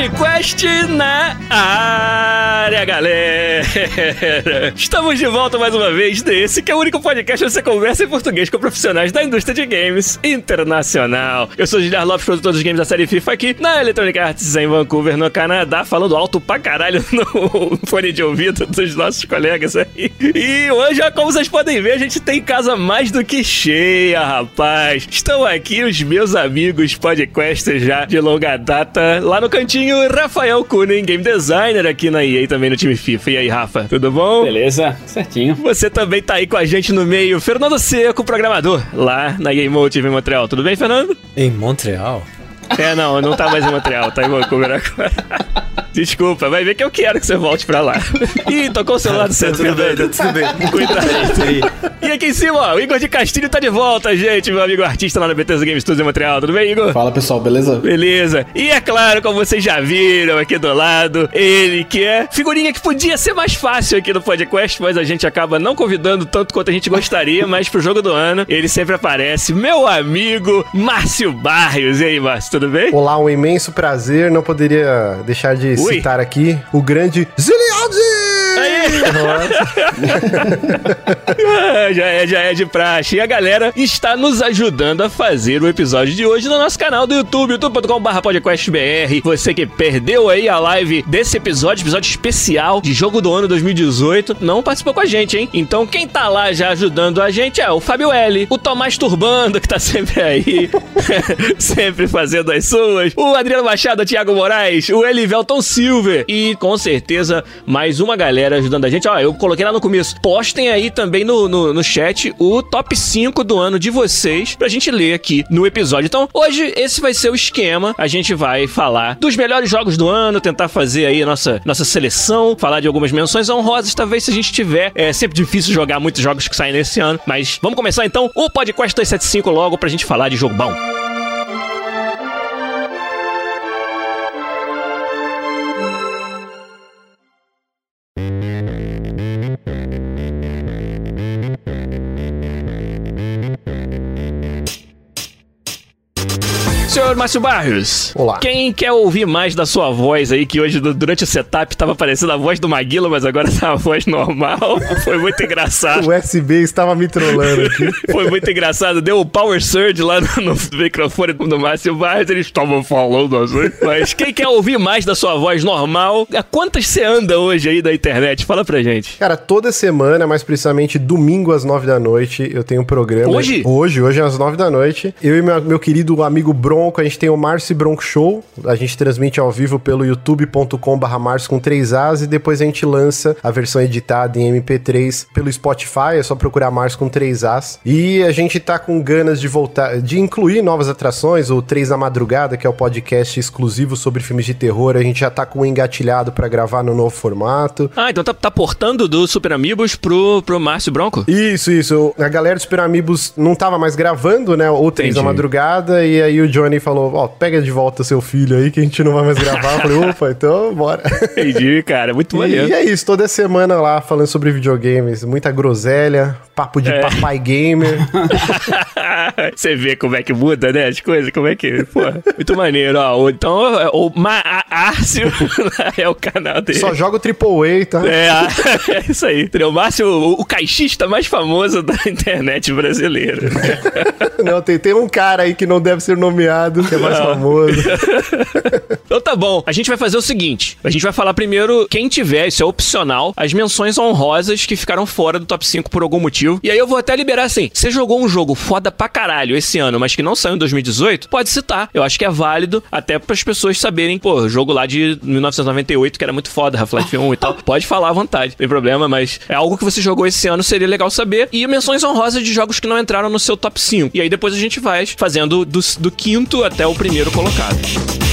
Podcast na área, galera! Estamos de volta mais uma vez desse, que é o único podcast onde você conversa em português com profissionais da indústria de games internacional. Eu sou o Giliar Lopes, produtor dos games da série FIFA aqui na Electronic Arts em Vancouver, no Canadá, falando alto pra caralho no fone de ouvido dos nossos colegas aí. E hoje, como vocês podem ver, a gente tem casa mais do que cheia, rapaz. Estão aqui os meus amigos podcasters já de longa data, lá no cantinho Rafael Kunen, game designer aqui na EA, também no time FIFA. E aí, Rafa, tudo bom? Beleza, certinho. Você também tá aí com a gente no meio, Fernando Seco, programador, lá na Game Motive em Montreal. Tudo bem, Fernando? Em Montreal? É, não, não tá mais em Montreal, tá em Vancouver agora. Desculpa, vai ver que eu quero que você volte pra lá. Ih, tocou o celular do centro. Tudo bem, tá tudo bem. Cuidado. E aqui em cima, ó, o Igor de Castilho tá de volta, gente, meu amigo artista lá na Bethesda Game Studios em Montreal. Tudo bem, Igor? Fala, pessoal, beleza? Beleza. E é claro, como vocês já viram aqui do lado, ele que é figurinha que podia ser mais fácil aqui no podcast, mas a gente acaba não convidando tanto quanto a gente gostaria, mas pro jogo do ano, ele sempre aparece. Meu amigo Márcio Barrios. E aí, Márcio, tudo bem? Olá, um imenso prazer. Não poderia deixar de Ui. citar aqui o grande Ziliade! Ah, já é, já é de praxe. E a galera está nos ajudando a fazer o episódio de hoje no nosso canal do YouTube, youtube.com.br podcastbr. Você que perdeu aí a live desse episódio, episódio especial de jogo do ano 2018, não participou com a gente, hein? Então quem tá lá já ajudando a gente é o Fábio L, o Tomás Turbando, que tá sempre aí, sempre fazendo as suas, o Adriano Machado, o Thiago Moraes, o Elivelton Silver e com certeza mais uma galera ajudando a gente. Ó, eu coloquei lá no começo. Postem aí também no, no, no chat o top 5 do ano de vocês pra gente ler aqui no episódio. Então, hoje esse vai ser o esquema. A gente vai falar dos melhores jogos do ano, tentar fazer aí a nossa, nossa seleção, falar de algumas menções honrosas, talvez se a gente tiver. É sempre difícil jogar muitos jogos que saem nesse ano, mas vamos começar então o podcast 275 logo pra gente falar de jogo bom. Senhor Márcio Barrios. Olá. Quem quer ouvir mais da sua voz aí, que hoje du- durante o setup tava parecendo a voz do Maguila, mas agora tá a voz normal. Foi muito engraçado. O USB estava me trollando aqui. Foi muito engraçado. Deu o power surge lá no, no microfone do Márcio Barrios. Eles estavam falando assim. Mas quem quer ouvir mais da sua voz normal, a quantas você anda hoje aí da internet? Fala pra gente. Cara, toda semana, mais precisamente domingo às nove da noite, eu tenho um programa. Hoje? Hoje, hoje às nove da noite. Eu e meu, meu querido amigo Bronco, a gente tem o Márcio Bronco Show. A gente transmite ao vivo pelo youtube.com/barra com três As e depois a gente lança a versão editada em MP3 pelo Spotify. É só procurar Márcio com três As. E a gente tá com ganas de voltar, de incluir novas atrações. O Três da Madrugada, que é o podcast exclusivo sobre filmes de terror. A gente já tá com um engatilhado pra gravar no novo formato. Ah, então tá, tá portando do Super Amigos pro, pro Márcio Bronco? Isso, isso. A galera do Super Amigos não tava mais gravando, né? O três da Entendi. madrugada. E aí o Johnny falou: Ó, pega de volta seu filho aí que a gente não vai mais gravar. Eu falei: opa, então bora. Entendi, cara. Muito maneiro. E é isso, toda semana lá falando sobre videogames. Muita groselha, papo de É. papai gamer. Você vê como é que muda, né? As coisas, como é que. Pô, muito maneiro, ó. Então, é, o Márcio é o canal dele. Só joga o AAA, tá? É, é isso aí. O Márcio, o, o caixista mais famoso da internet brasileira. Não, tem, tem um cara aí que não deve ser nomeado, que é mais famoso. Então tá bom. A gente vai fazer o seguinte: a gente vai falar primeiro, quem tiver, isso é opcional, as menções honrosas que ficaram fora do top 5 por algum motivo. E aí eu vou até liberar assim: você jogou um jogo foda pra caralho esse ano, mas que não saiu em 2018, pode citar. Eu acho que é válido até para as pessoas saberem, pô, jogo lá de 1998 que era muito foda, Half-Life 1 e tal. Pode falar à vontade, não tem problema, mas é algo que você jogou esse ano, seria legal saber. E menções honrosas de jogos que não entraram no seu top 5. E aí depois a gente vai fazendo do, do quinto até o primeiro colocado.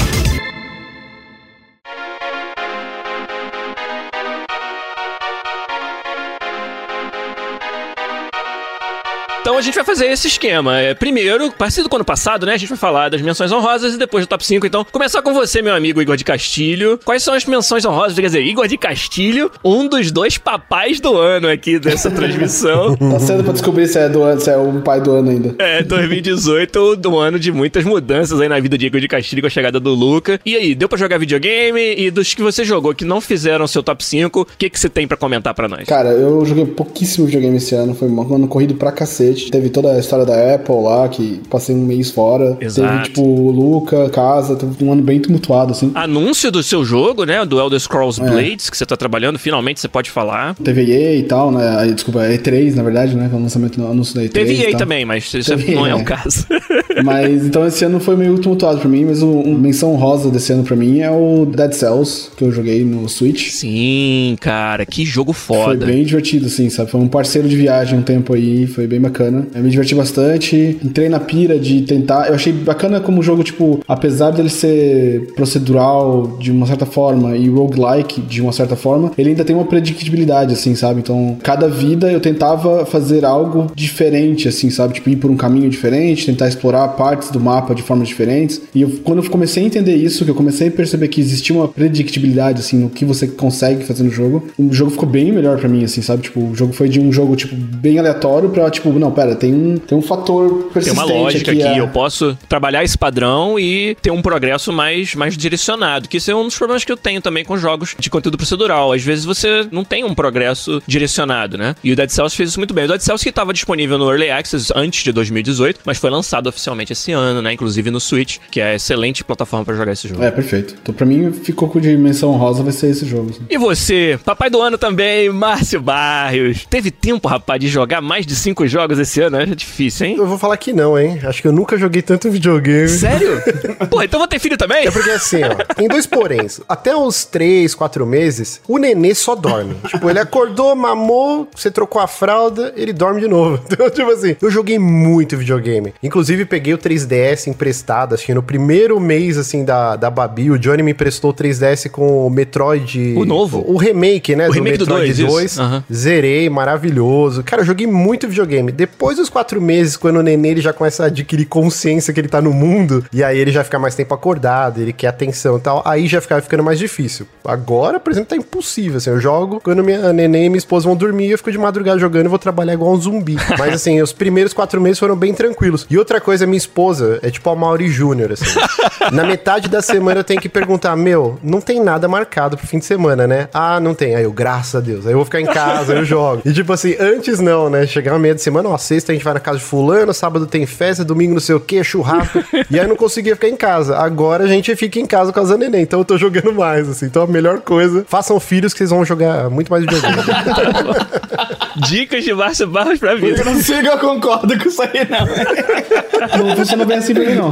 Então a gente vai fazer esse esquema. É, primeiro, parecido com o ano passado, né? A gente vai falar das menções honrosas e depois do top 5. Então, começar com você, meu amigo Igor de Castilho. Quais são as menções honrosas? Quer dizer, Igor de Castilho, um dos dois papais do ano aqui dessa transmissão. tá cedo pra descobrir se é do ano, se é o pai do ano ainda. É, 2018, do ano de muitas mudanças aí na vida de Igor de Castilho com a chegada do Luca. E aí, deu pra jogar videogame? E dos que você jogou que não fizeram seu top 5, o que, que você tem para comentar para nós? Cara, eu joguei pouquíssimo videogame esse ano, foi um ano corrido pra cacete. Teve toda a história da Apple lá, que passei um mês fora. Exato. Teve, tipo, Luca, casa, teve um ano bem tumultuado, assim. Anúncio do seu jogo, né? Do Elder Scrolls É. Blades, que você tá trabalhando, finalmente você pode falar. Teve EA e tal, né? Desculpa, E3, na verdade, né? É o lançamento no anúncio da E3. Teve EA também, mas isso Teve não é EA, o é. caso. Mas então esse ano foi meio tumultuado pra mim, mas o um, menção rosa desse ano pra mim é o Dead Cells, que eu joguei no Switch. Sim, cara, que jogo Foi foda. bem divertido, assim, sabe? Foi um parceiro de viagem um tempo aí, foi bem bacana. Eu me diverti bastante, entrei na pira de tentar. Eu achei bacana como o jogo, tipo, apesar dele ser procedural de uma certa forma e roguelike de uma certa forma, ele ainda tem uma predictibilidade, assim, sabe? Então, cada vida eu tentava fazer algo diferente, assim, sabe? Tipo, ir por um caminho diferente, tentar explorar partes do mapa de formas diferentes. E eu, quando eu comecei a entender isso, que eu comecei a perceber que existia uma predictibilidade, assim, no que você consegue fazer no jogo, o jogo ficou bem melhor pra mim, assim, sabe? Tipo, o jogo foi de um jogo, tipo, bem aleatório pra, tipo, não, pera, tem um, tem um fator Tem persistente uma lógica aqui, é. eu posso trabalhar esse padrão e ter um progresso mais, mais direcionado, que isso é um dos problemas que eu tenho também com jogos de conteúdo procedural. Às vezes você não tem um progresso direcionado, né? E o Dead Cells fez isso muito bem. O Dead Cells que estava disponível no Early Access antes de 2018, mas foi lançado oficialmente esse ano, né? Inclusive no Switch, que é a excelente plataforma pra jogar esse jogo. É, perfeito. Então, pra mim, ficou com dimensão rosa, vai ser esse jogo. assim. E você, papai do ano também, Márcio Barrios. Teve tempo, rapaz, de jogar mais de cinco jogos esse ano? É difícil, hein? Eu vou falar que não, hein? Acho que eu nunca joguei tanto videogame. Sério? Pô, então vou ter filho também? É porque assim, ó, tem dois poréns. Até uns 3, 4 meses, o nenê só dorme. Tipo, ele acordou, mamou, você trocou a fralda, ele dorme de novo. Então, tipo assim, eu joguei muito videogame. Inclusive, peguei o 3DS emprestado, acho que no primeiro mês, assim, da, da Babi, o Johnny me emprestou o 3DS com o Metroid... O novo? O remake, né? O remake do Metroid dois, isso. 2. Aham. Zerei, maravilhoso. Cara, eu joguei muito videogame. Depois dos quatro meses, quando o nenê ele já começa a adquirir consciência que ele tá no mundo, e aí ele já fica mais tempo acordado, ele quer atenção e tal, aí já fica ficando mais difícil. Agora, por exemplo, tá impossível, assim, eu jogo, quando minha neném e minha esposa vão dormir, eu fico de madrugada jogando e vou trabalhar igual um zumbi. Mas assim, os primeiros quatro meses foram bem tranquilos. E outra coisa, minha esposa é tipo a Mauri Júnior, assim. Na metade da semana eu tenho que perguntar, meu, não tem nada marcado pro fim de semana, né? Ah, não tem. Aí eu, graças a Deus. Aí eu vou ficar em casa, eu jogo. E tipo assim, antes não, né? Chegava meia de semana, ó, sexta a gente vai na casa de fulano, sábado tem festa, domingo não sei o que, churrasco. e aí eu não conseguia ficar em casa. Agora a gente fica em casa com a neném, então eu tô jogando mais, assim. Então a melhor coisa, façam filhos que vocês vão jogar muito mais videogame. Dicas de Márcio Barros pra vida. Eu não sei que eu concordo com isso aí, não. não funciona bem assim pra mim, não.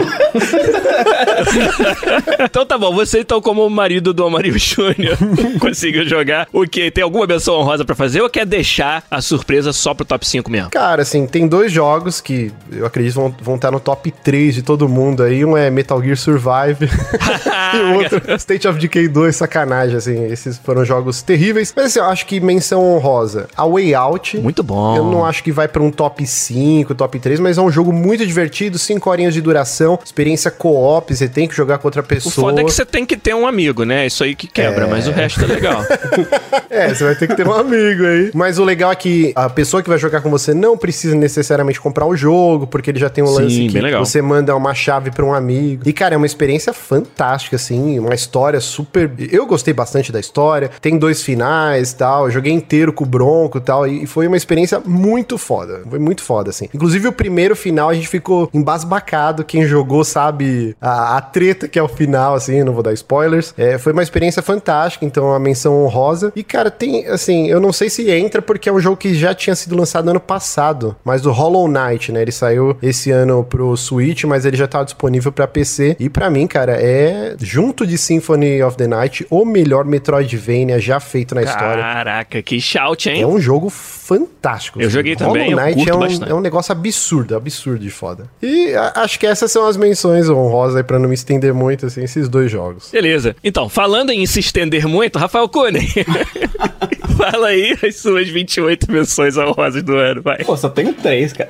então tá bom, você então como marido do Amarillo Júnior conseguiu jogar o quê? Tem alguma menção honrosa pra fazer ou quer deixar a surpresa só pro top 5 mesmo? Cara, assim, tem dois jogos que eu acredito vão, vão estar no top 3 de todo mundo aí. Um é Metal Gear Survive e o outro State of Decay 2, sacanagem, assim. Esses foram jogos terríveis. Mas assim, eu acho que menção honrosa. A Way Out. Muito bom. Eu não acho que vai pra um top 5, top 3, mas é um jogo muito divertido, 5 horinhas de duração, experiência co-op, você tem que jogar com outra O pessoa. foda é que você tem que ter um amigo, né? Isso aí que quebra, mas o resto é legal. É, você vai ter que ter um amigo aí. Mas o legal é que a pessoa que vai jogar com você não precisa necessariamente comprar o jogo, porque ele já tem um Sim, lance que bem legal. você manda uma chave pra um amigo. E, cara, é uma experiência fantástica, assim, uma história super... Eu gostei bastante da história, tem dois finais e tal, eu joguei inteiro com o Bronco e tal, e foi uma experiência muito foda. Foi muito foda, assim. Inclusive, o primeiro final a gente ficou embasbacado. Quem jogou sabe a, a treta que é o final, assim, não vou dar spoilers. É, foi uma experiência fantástica, então a menção honrosa. E, cara, tem, assim, eu não sei se entra porque é um jogo que já tinha sido lançado no ano passado, mas o Hollow Knight, né? Ele saiu esse ano pro Switch, mas ele já tá disponível para PC. E para mim, cara, é junto de Symphony of the Night o melhor Metroidvania já feito na história. Caraca, que shout, hein? É um jogo fantástico. Eu joguei também, Hollow Knight curto é um, bastante. é um negócio absurdo, absurdo de foda. E a- acho que essas são as menções honrosas aí pra não me estender muito, assim, esses dois jogos. Beleza. Então, falando em se estender muito, Rafael Cunha. Fala aí as suas 28 menções honrosas do ano, vai. Pô, só tenho três, cara.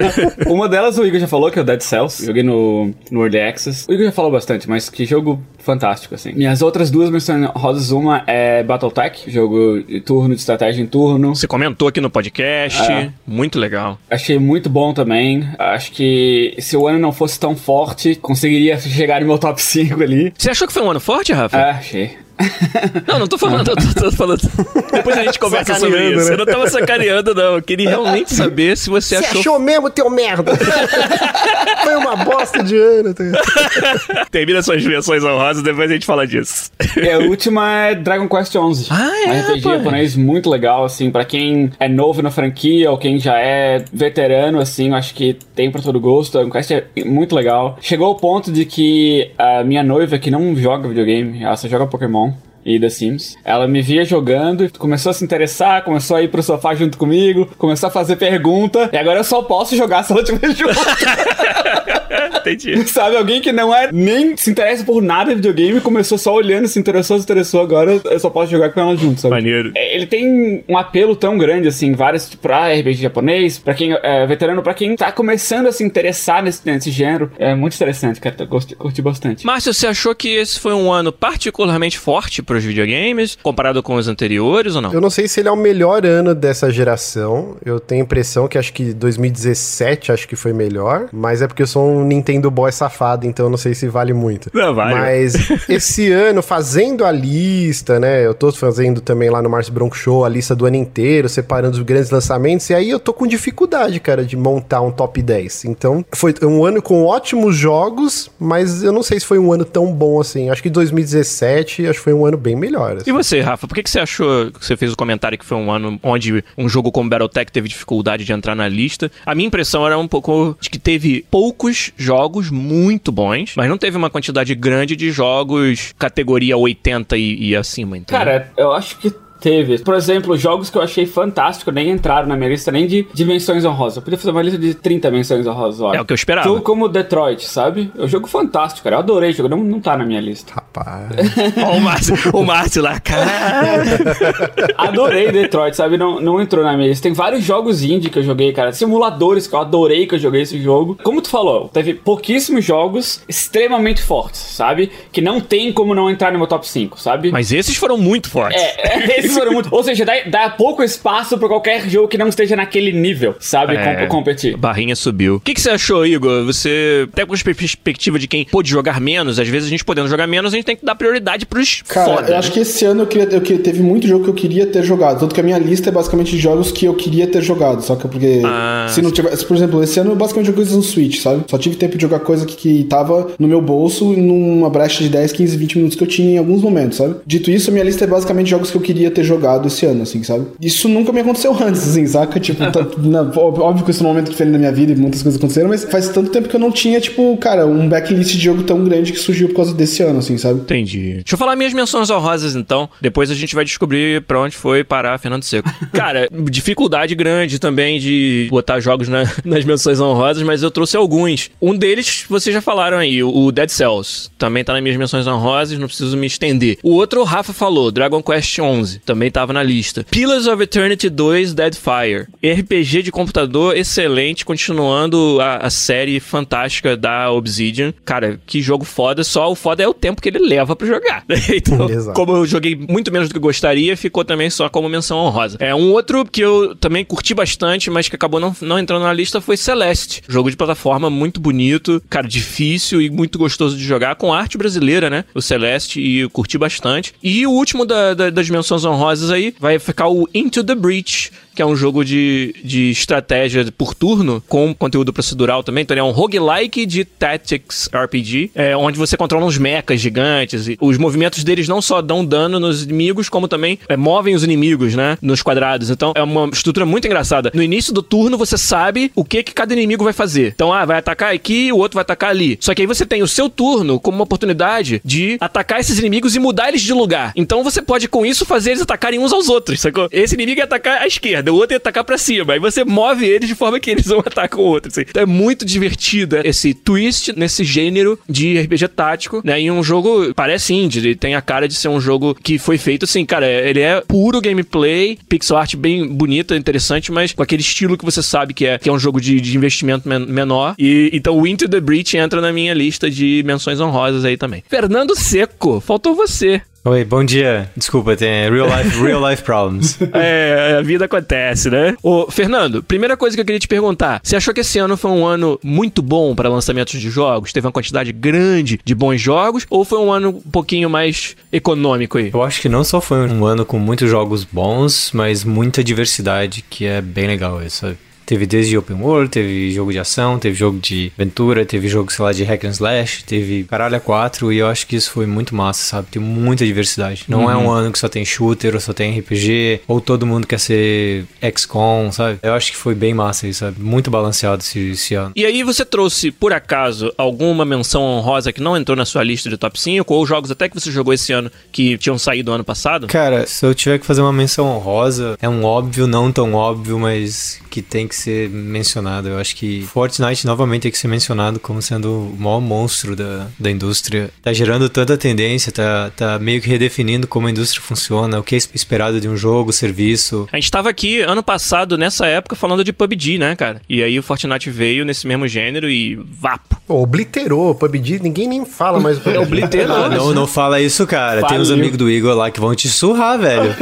Uma delas o Igor já falou, que é o Dead Cells. Joguei no, no Early Access. O Igor já falou bastante, mas que jogo fantástico, assim. Minhas outras duas menções rosas, uma é Battletech, jogo de turno, de estratégia em turno. Você comentou aqui no podcast, É. muito legal. Achei muito bom também. Acho que se o ano não fosse tão forte, conseguiria chegar no meu top 5 ali. Você achou que foi um ano forte, Rafa? É, achei. Não, não tô falando, eu tô, tô falando. Depois a gente conversa sobre isso. né? Eu não tava sacaneando, não. Eu queria realmente saber se você, Você achou. achou mesmo, teu merda? Foi uma bosta de ano. tá? Termina suas menções honrosas, depois a gente fala disso. E a última é Dragon Quest XI. Ah, é, Um RPG rapaz. japonês muito legal, assim, pra quem é novo na franquia ou quem já é veterano, assim, eu acho que tem pra todo gosto. Dragon Quest é muito legal. Chegou ao ponto de que a minha noiva, que não joga videogame, ela só joga Pokémon. E The Sims. Ela me via jogando, começou a se interessar, começou a ir pro sofá junto comigo, começou a fazer pergunta, e agora eu só posso jogar se ela estiver junto. Entendi. Sabe, alguém que não é nem se interessa por nada de videogame, começou só olhando, se interessou, se interessou, agora eu só posso jogar com ela junto, sabe? Maneiro. É, Ele tem um apelo tão grande, assim, vários, tipo, pra RPG japonês, pra quem é veterano, pra quem tá começando a se interessar nesse, nesse gênero. É muito interessante, cara, eu gosti- curti bastante. Márcio, você achou que esse foi um ano particularmente forte pros videogames, comparado com os anteriores ou não? Eu não sei se ele é o melhor ano dessa geração. Eu tenho a impressão que acho que 2017 acho que foi melhor. Mas é porque eu sou um Nintendo boy safado, então eu não sei se vale muito. Não, vale. Mas esse ano, fazendo a lista, né? Eu tô fazendo também lá no Márcio Bronco Show a lista do ano inteiro, separando os grandes lançamentos. E aí eu tô com dificuldade, cara, de montar um top 10. Então foi um ano com ótimos jogos, mas eu não sei se foi um ano tão bom assim. Acho que 2017 acho que foi um ano bem melhor. assim. E você, Rafa, por que, que você achou que você fez o comentário que foi um ano onde um jogo como Battletech teve dificuldade de entrar na lista? A minha impressão era um pouco de que teve poucos jogos muito bons, mas não teve uma quantidade grande de jogos categoria 80 e, e acima, entendeu? Cara, eu acho que teve. Por exemplo, jogos que eu achei fantástico nem entraram na minha lista nem de dimensões honrosas. Eu podia fazer uma lista de 30 menções honrosas, olha. É o que eu esperava. Jogo como Detroit, sabe? É um jogo fantástico, cara. Eu adorei o jogo. Não, não tá na minha lista. Rapaz. Ó, o Márcio, o Márcio lá, cara. Adorei Detroit, sabe? Não, não entrou na minha lista. Tem vários jogos indie que eu joguei, cara. Simuladores que eu adorei que eu joguei esse jogo. Como tu falou, teve pouquíssimos jogos extremamente fortes, sabe? Que não tem como não entrar no meu top 5, sabe? Mas esses foram muito fortes. É, esses foram muito. Ou seja, dá, dá pouco espaço pra qualquer jogo que não esteja naquele nível, sabe? É, Com, competir. Barrinha subiu. O que, que você achou, Igor? Você, até com a perspectiva de quem pôde jogar menos, às vezes a gente podendo jogar menos, a gente tem que dar prioridade pros Cara, foda. eu acho que esse ano eu queria, eu queria- teve muito jogo que eu queria ter jogado. Tanto que a minha lista é basicamente de jogos que eu queria ter jogado. Só que porque. Ah, se não tivesse. Por exemplo, esse ano eu basicamente joguei coisas no Switch, sabe? Só tive tempo de jogar coisa que, que tava no meu bolso e numa brecha de 10, 15, 20 minutos que eu tinha em alguns momentos, sabe? Dito isso, a minha lista é basicamente jogos que eu queria ter jogado esse ano, assim, sabe? Isso nunca me aconteceu antes, assim, saca? Tipo, tá- na- óbvio que esse é um momento diferente da minha vida e muitas coisas aconteceram, mas faz tanto tempo que eu não tinha, tipo, cara, um backlist de jogo tão grande que surgiu por causa desse ano, assim, sabe? Entendi. Deixa eu falar minhas menções honrosas, então. Depois a gente vai descobrir pra onde foi parar Fernando Seco. Cara, dificuldade grande também de botar jogos na- nas menções honrosas, mas eu trouxe alguns. Um deles, vocês já falaram aí, o Dead Cells. Também tá nas minhas menções honrosas, não preciso me estender. O outro, o Rafa falou, Dragon Quest 11. Também tava na lista. Pillars of Eternity 2, Deadfire. RPG de computador excelente, continuando a, a série fantástica da Obsidian. Cara, que jogo foda, só o foda é o tempo que ele leva pra jogar. então, Exato. como eu joguei muito menos do que gostaria, ficou também só como menção honrosa. É um outro que eu também curti bastante, mas que acabou não, não entrando na lista foi Celeste. Jogo de plataforma muito bonito, cara, difícil e muito gostoso de jogar, com arte brasileira, né? O Celeste, e eu curti bastante. E o último da- da- das menções honrosas aí vai ficar o Into the Breach, que é um jogo de, de estratégia por turno, com conteúdo procedural também. Então ele é um roguelike de Tactics RPG, é, onde você controla uns mechas gigantes. E os movimentos deles não só dão dano nos inimigos, como também é, movem os inimigos, né? Nos quadrados. Então é uma estrutura muito engraçada. No início do turno, você sabe o que, que cada inimigo vai fazer. Então, ah, vai atacar aqui, o outro vai atacar ali. Só que aí você tem o seu turno como uma oportunidade de atacar esses inimigos e mudar eles de lugar. Então você pode, com isso, fazer eles atacarem uns aos outros, sacou? Esse inimigo ia atacar à esquerda, o outro ia atacar pra cima. Aí você move eles de forma que eles não atacam o outro. Assim. Então é muito divertido esse twist nesse gênero de RPG tático, né? Em um jogo, parece indie, ele tem a cara de ser um jogo que foi feito assim, cara, ele é puro gameplay, pixel art bem bonita, interessante, mas com aquele estilo que você sabe que é, que é um jogo de, de investimento men menor. E então o Into the Breach entra na minha lista de menções honrosas aí também. Fernando Seco, faltou você. Oi, bom dia. Desculpa, tem real life, real life problems. É, a vida acontece, né? Ô, Fernando, primeira coisa que eu queria te perguntar: você achou que esse ano foi um ano muito bom para lançamentos de jogos? Teve uma quantidade grande de bons jogos? Ou foi um ano um pouquinho mais econômico aí? Eu acho que não só foi um ano com muitos jogos bons, mas muita diversidade, que é bem legal isso, sabe? Teve desde open world, teve jogo de ação, teve jogo de aventura, teve jogo, sei lá, de hack and slash, teve caralho 4 e eu acho que isso foi muito massa, sabe? Tem muita diversidade. Não uhum. é um ano que só tem shooter ou só tem RPG, ou todo mundo quer ser XCOM, sabe? Eu acho que foi bem massa isso, sabe? Muito balanceado esse, esse ano. E aí você trouxe, por acaso, alguma menção honrosa que não entrou na sua lista de top 5, ou jogos até que você jogou esse ano que tinham saído ano passado? Cara, se eu tiver que fazer uma menção honrosa, é um óbvio, não tão óbvio, mas que tem que ser mencionado. Eu acho que Fortnite novamente tem que ser mencionado como sendo o maior monstro da, da indústria. Tá gerando tanta tendência, tá, tá meio que redefinindo como a indústria funciona, o que é esperado de um jogo, serviço. A gente tava aqui ano passado, nessa época, falando de PUBG, né, cara? E aí o Fortnite veio nesse mesmo gênero e vapo. Pô, obliterou. PUBG, ninguém nem fala mais. É, obliterou. Ah, não, não fala isso, cara. Faliu. Tem uns amigos do Igor lá que vão te surrar, velho.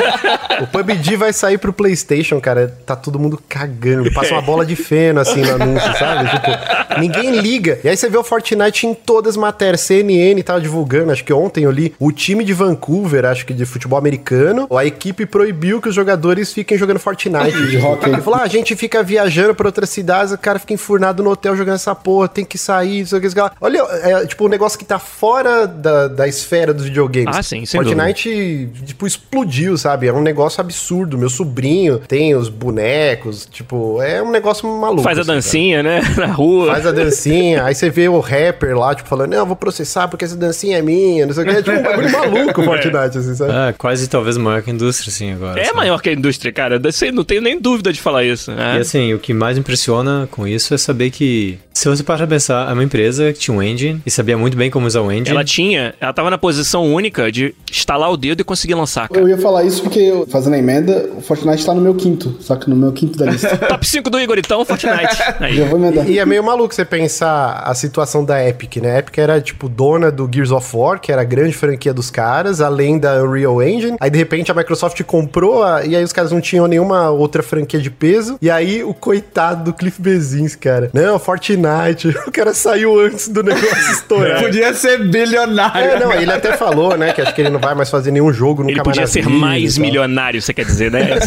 o PUBG vai sair pro PlayStation, cara. Tá todo mundo cagando passa uma bola de feno assim no anúncio, sabe? Tipo, ninguém liga. E aí você vê o Fortnite em todas as matérias. CNN tava divulgando, acho que ontem eu li, o time de Vancouver, acho que de futebol americano, a equipe proibiu que os jogadores fiquem jogando Fortnite. de rock. Ele falou: ah, a gente fica viajando pra outras cidades, o cara fica enfurnado no hotel jogando essa porra, tem que sair, isso aqui, isso aqui. Olha, é tipo um negócio que tá fora da, da esfera dos videogames. Ah, sim, sem Fortnite, dúvida. tipo, explodiu, sabe? É um negócio absurdo. Meu sobrinho tem os bonecos, tipo, é um negócio maluco. Faz a assim, dancinha, cara. né? Na rua. Faz a dancinha. aí você vê o rapper lá, tipo, falando, não, eu vou processar porque essa dancinha é minha, não sei o que. É tipo um bagulho maluco o é. Fortnite, assim, sabe? É, quase talvez maior que a indústria, assim, agora. É sabe? maior que a indústria, cara. Não tenho nem dúvida de falar isso. Né? E assim, o que mais impressiona com isso é saber que se você parar pra pensar, é uma empresa que tinha um engine e sabia muito bem como usar o engine. Ela tinha, ela tava na posição única de instalar o dedo e conseguir lançar. Cara. Eu ia falar isso porque, fazendo a emenda, o Fortnite tá no meu quinto, só que no meu quinto da lista. Top 5 do Igor, então, Fortnite. Aí. Eu vou emendar. E é meio maluco você pensar a situação da Epic, né? A Epic era, tipo, dona do Gears of War, que era a grande franquia dos caras, além da Unreal Engine. Aí, de repente, a Microsoft comprou, a... e aí os caras não tinham nenhuma outra franquia de peso. E aí, o coitado do Cliff Bezins, cara. Não, Fortnite. O cara saiu antes do negócio estourar. Podia ser bilionário. É, não, ele até falou, né, que acho que ele não vai mais fazer nenhum jogo nunca ele podia mais ser mais milionário, você quer dizer, né?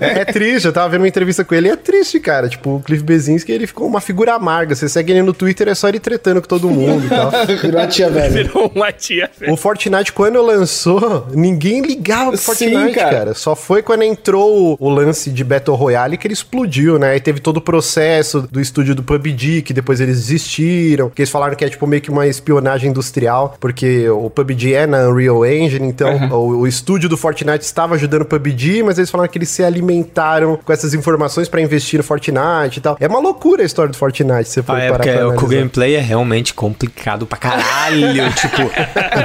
é, é, triste, eu tava vendo uma entrevista com ele é triste, cara. Tipo, o Cliff Bezinski, ele ficou uma figura amarga. Você segue ele no Twitter, é só ele tretando com todo mundo e tal. Virou uma tia velha. Virou uma tia velha. O Fortnite, quando lançou, ninguém ligava pro Fortnite, Sim, cara. cara. Só foi quando entrou o lance de Battle Royale que ele explodiu, né? E teve todo o processo do estúdio do PUBG, que depois eles desistiram, que eles falaram que é tipo meio que uma espionagem industrial, porque o PUBG é na Unreal Engine, então uhum. o, o, estúdio do Fortnite estava ajudando o PUBG, mas eles falaram que eles se alimentaram com essas informações para investir no Fortnite e tal. É uma loucura a história do Fortnite, se for ah, é parar porque o gameplay é realmente complicado pra caralho, tipo,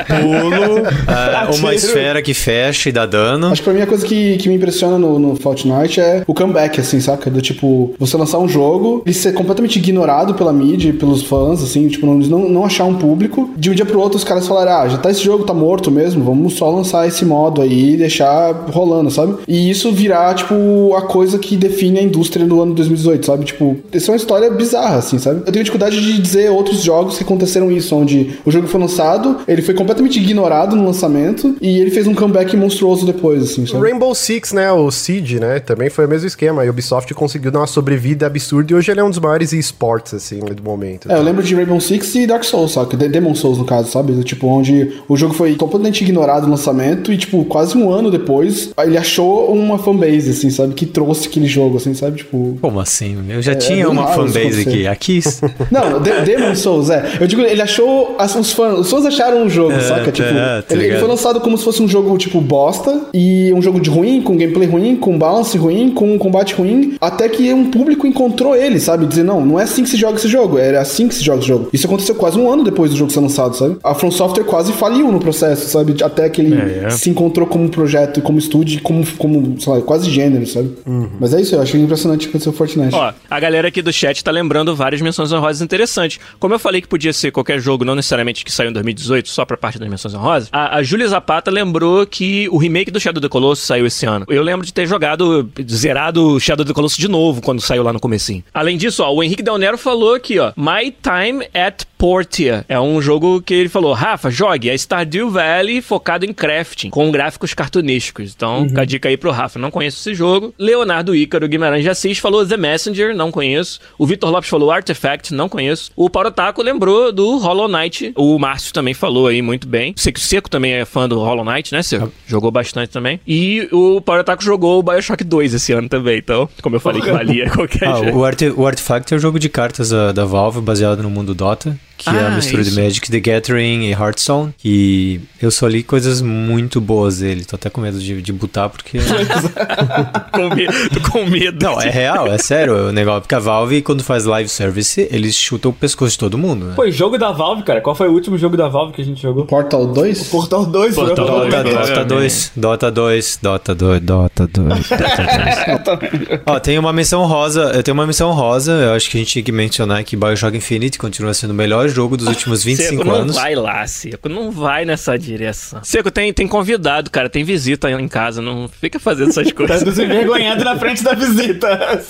pulo, uh, uma esfera que fecha e dá dano. Acho que pra mim a coisa que, que me impressiona no, no Fortnite é o comeback, assim, saca? Do tipo, você lançar um jogo e ser completamente ignorado pela mídia, pelos fãs, assim, tipo, não, não, não achar um público. De um dia pro outro os caras falaram, ah, já tá esse jogo, tá morto mesmo, vamos só lançar esse modo aí e deixar rolando, sabe? E isso virar, tipo, a coisa que define indústria no ano 2018, sabe? Tipo, isso é uma história bizarra, assim, sabe? Eu tenho dificuldade de dizer outros jogos que aconteceram isso, onde o jogo foi lançado, ele foi completamente ignorado no lançamento e ele fez um comeback monstruoso depois, assim, sabe? Rainbow Six, né? O Siege, né? Também foi o mesmo esquema. A Ubisoft conseguiu dar uma sobrevida absurda e hoje ele é um dos maiores esportes, assim, do momento. É, eu lembro de Rainbow Six e Dark Souls, sabe? Demon Souls, no caso, sabe? Tipo, onde o jogo foi completamente ignorado no lançamento e, tipo, quase um ano depois, ele achou uma fanbase, assim, sabe? Que trouxe aquele jogo, assim, sabe? Tipo. Como assim? Eu já é, tinha é uma fanbase aqui. A Kiss? Não, De Demon Souls, é. Eu digo, ele achou. Os, fãs, os fãs acharam o jogo, é, saca? Tipo, é, tá ele, ele, foi lançado como se fosse um jogo, tipo, bosta e um jogo de ruim, com gameplay ruim, com balance ruim, com combate ruim, até que um público encontrou ele, sabe? Dizer, não, não é assim que se joga esse jogo, era assim que se joga esse jogo. Isso aconteceu quase um ano depois do jogo ser lançado, sabe? A From Software quase faliu no processo, sabe? Até que ele é, é. se encontrou como projeto, como estúdio, como, como sei lá, quase gênero, sabe? Uhum. Mas é isso, eu impressionante que aconteceu Fortnite. Ó, a galera aqui do chat tá lembrando várias menções honrosas interessantes. Como eu falei que podia ser qualquer jogo, não necessariamente que saiu em 2018, só pra parte das menções honrosas, a, a Júlia Zapata lembrou que o remake do Shadow of the Colossus saiu esse ano. Eu lembro de ter jogado, zerado Shadow of the Colossus de novo quando saiu lá no comecinho. Além disso, ó, o Henrique Del Nero falou aqui, ó, My Time at Portia. É um jogo que ele falou, Rafa, jogue, é Stardew Valley focado em crafting, com gráficos cartunísticos. Então, uhum. a dica aí pro Rafa, não conheço esse jogo. Leonardo Ícaro Guimarães de Assis falou The Messenger, não conheço. O Vitor Lopes falou Artifact, não conheço. O Parotaco lembrou do Hollow Knight. O Márcio também falou aí muito bem. Sei que o Seco também é fã do Hollow Knight, né, Seco? Jogou bastante também. E o Parotaco jogou o Bioshock 2 esse ano também, então, como eu falei que valia qualquer ah, O, Art o Artifact é o um jogo de cartas uh, da Valve baseado no mundo Dota que ah, é a ah, mistura isso. de Magic the Gathering e Hearthstone. E eu só li coisas muito boas dele. Tô até com medo de, de botar, porque. com, medo, com medo. Não, é real, é sério. O negócio, porque a Valve, quando faz live service, eles chutam o pescoço de todo mundo, né? Pô, jogo da Valve, cara. Qual foi o último jogo da Valve que a gente jogou? Portal 2? O Portal 2, Portal Dota, Dota 2, Dota 2, Dota 2, Dota 2, Dota 2. Ó, tem uma menção rosa. Eu tenho uma menção rosa. Eu acho que a gente tinha que mencionar que Bioshock Infinite continua sendo o melhor jogo dos últimos 25 Seco, anos. Não vai lá, Seco. Não vai nessa direção. Seco, tem, tem convidado, cara. Tem visita em casa. Não fica fazendo essas coisas. tá desenvergonhado na frente da visita.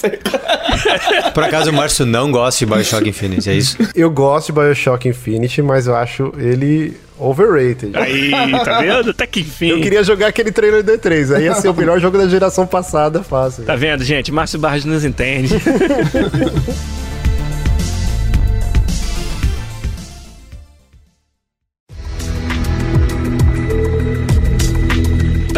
Por acaso o Márcio não gosta de Bioshock Infinite, é isso? Eu gosto de Bioshock Infinite, mas eu acho ele overrated. Aí, tá vendo? Até que enfim. Eu queria jogar aquele trailer D3, aí ia ser o melhor jogo da geração passada, fácil. Tá vendo, gente? Márcio Barros nos entende.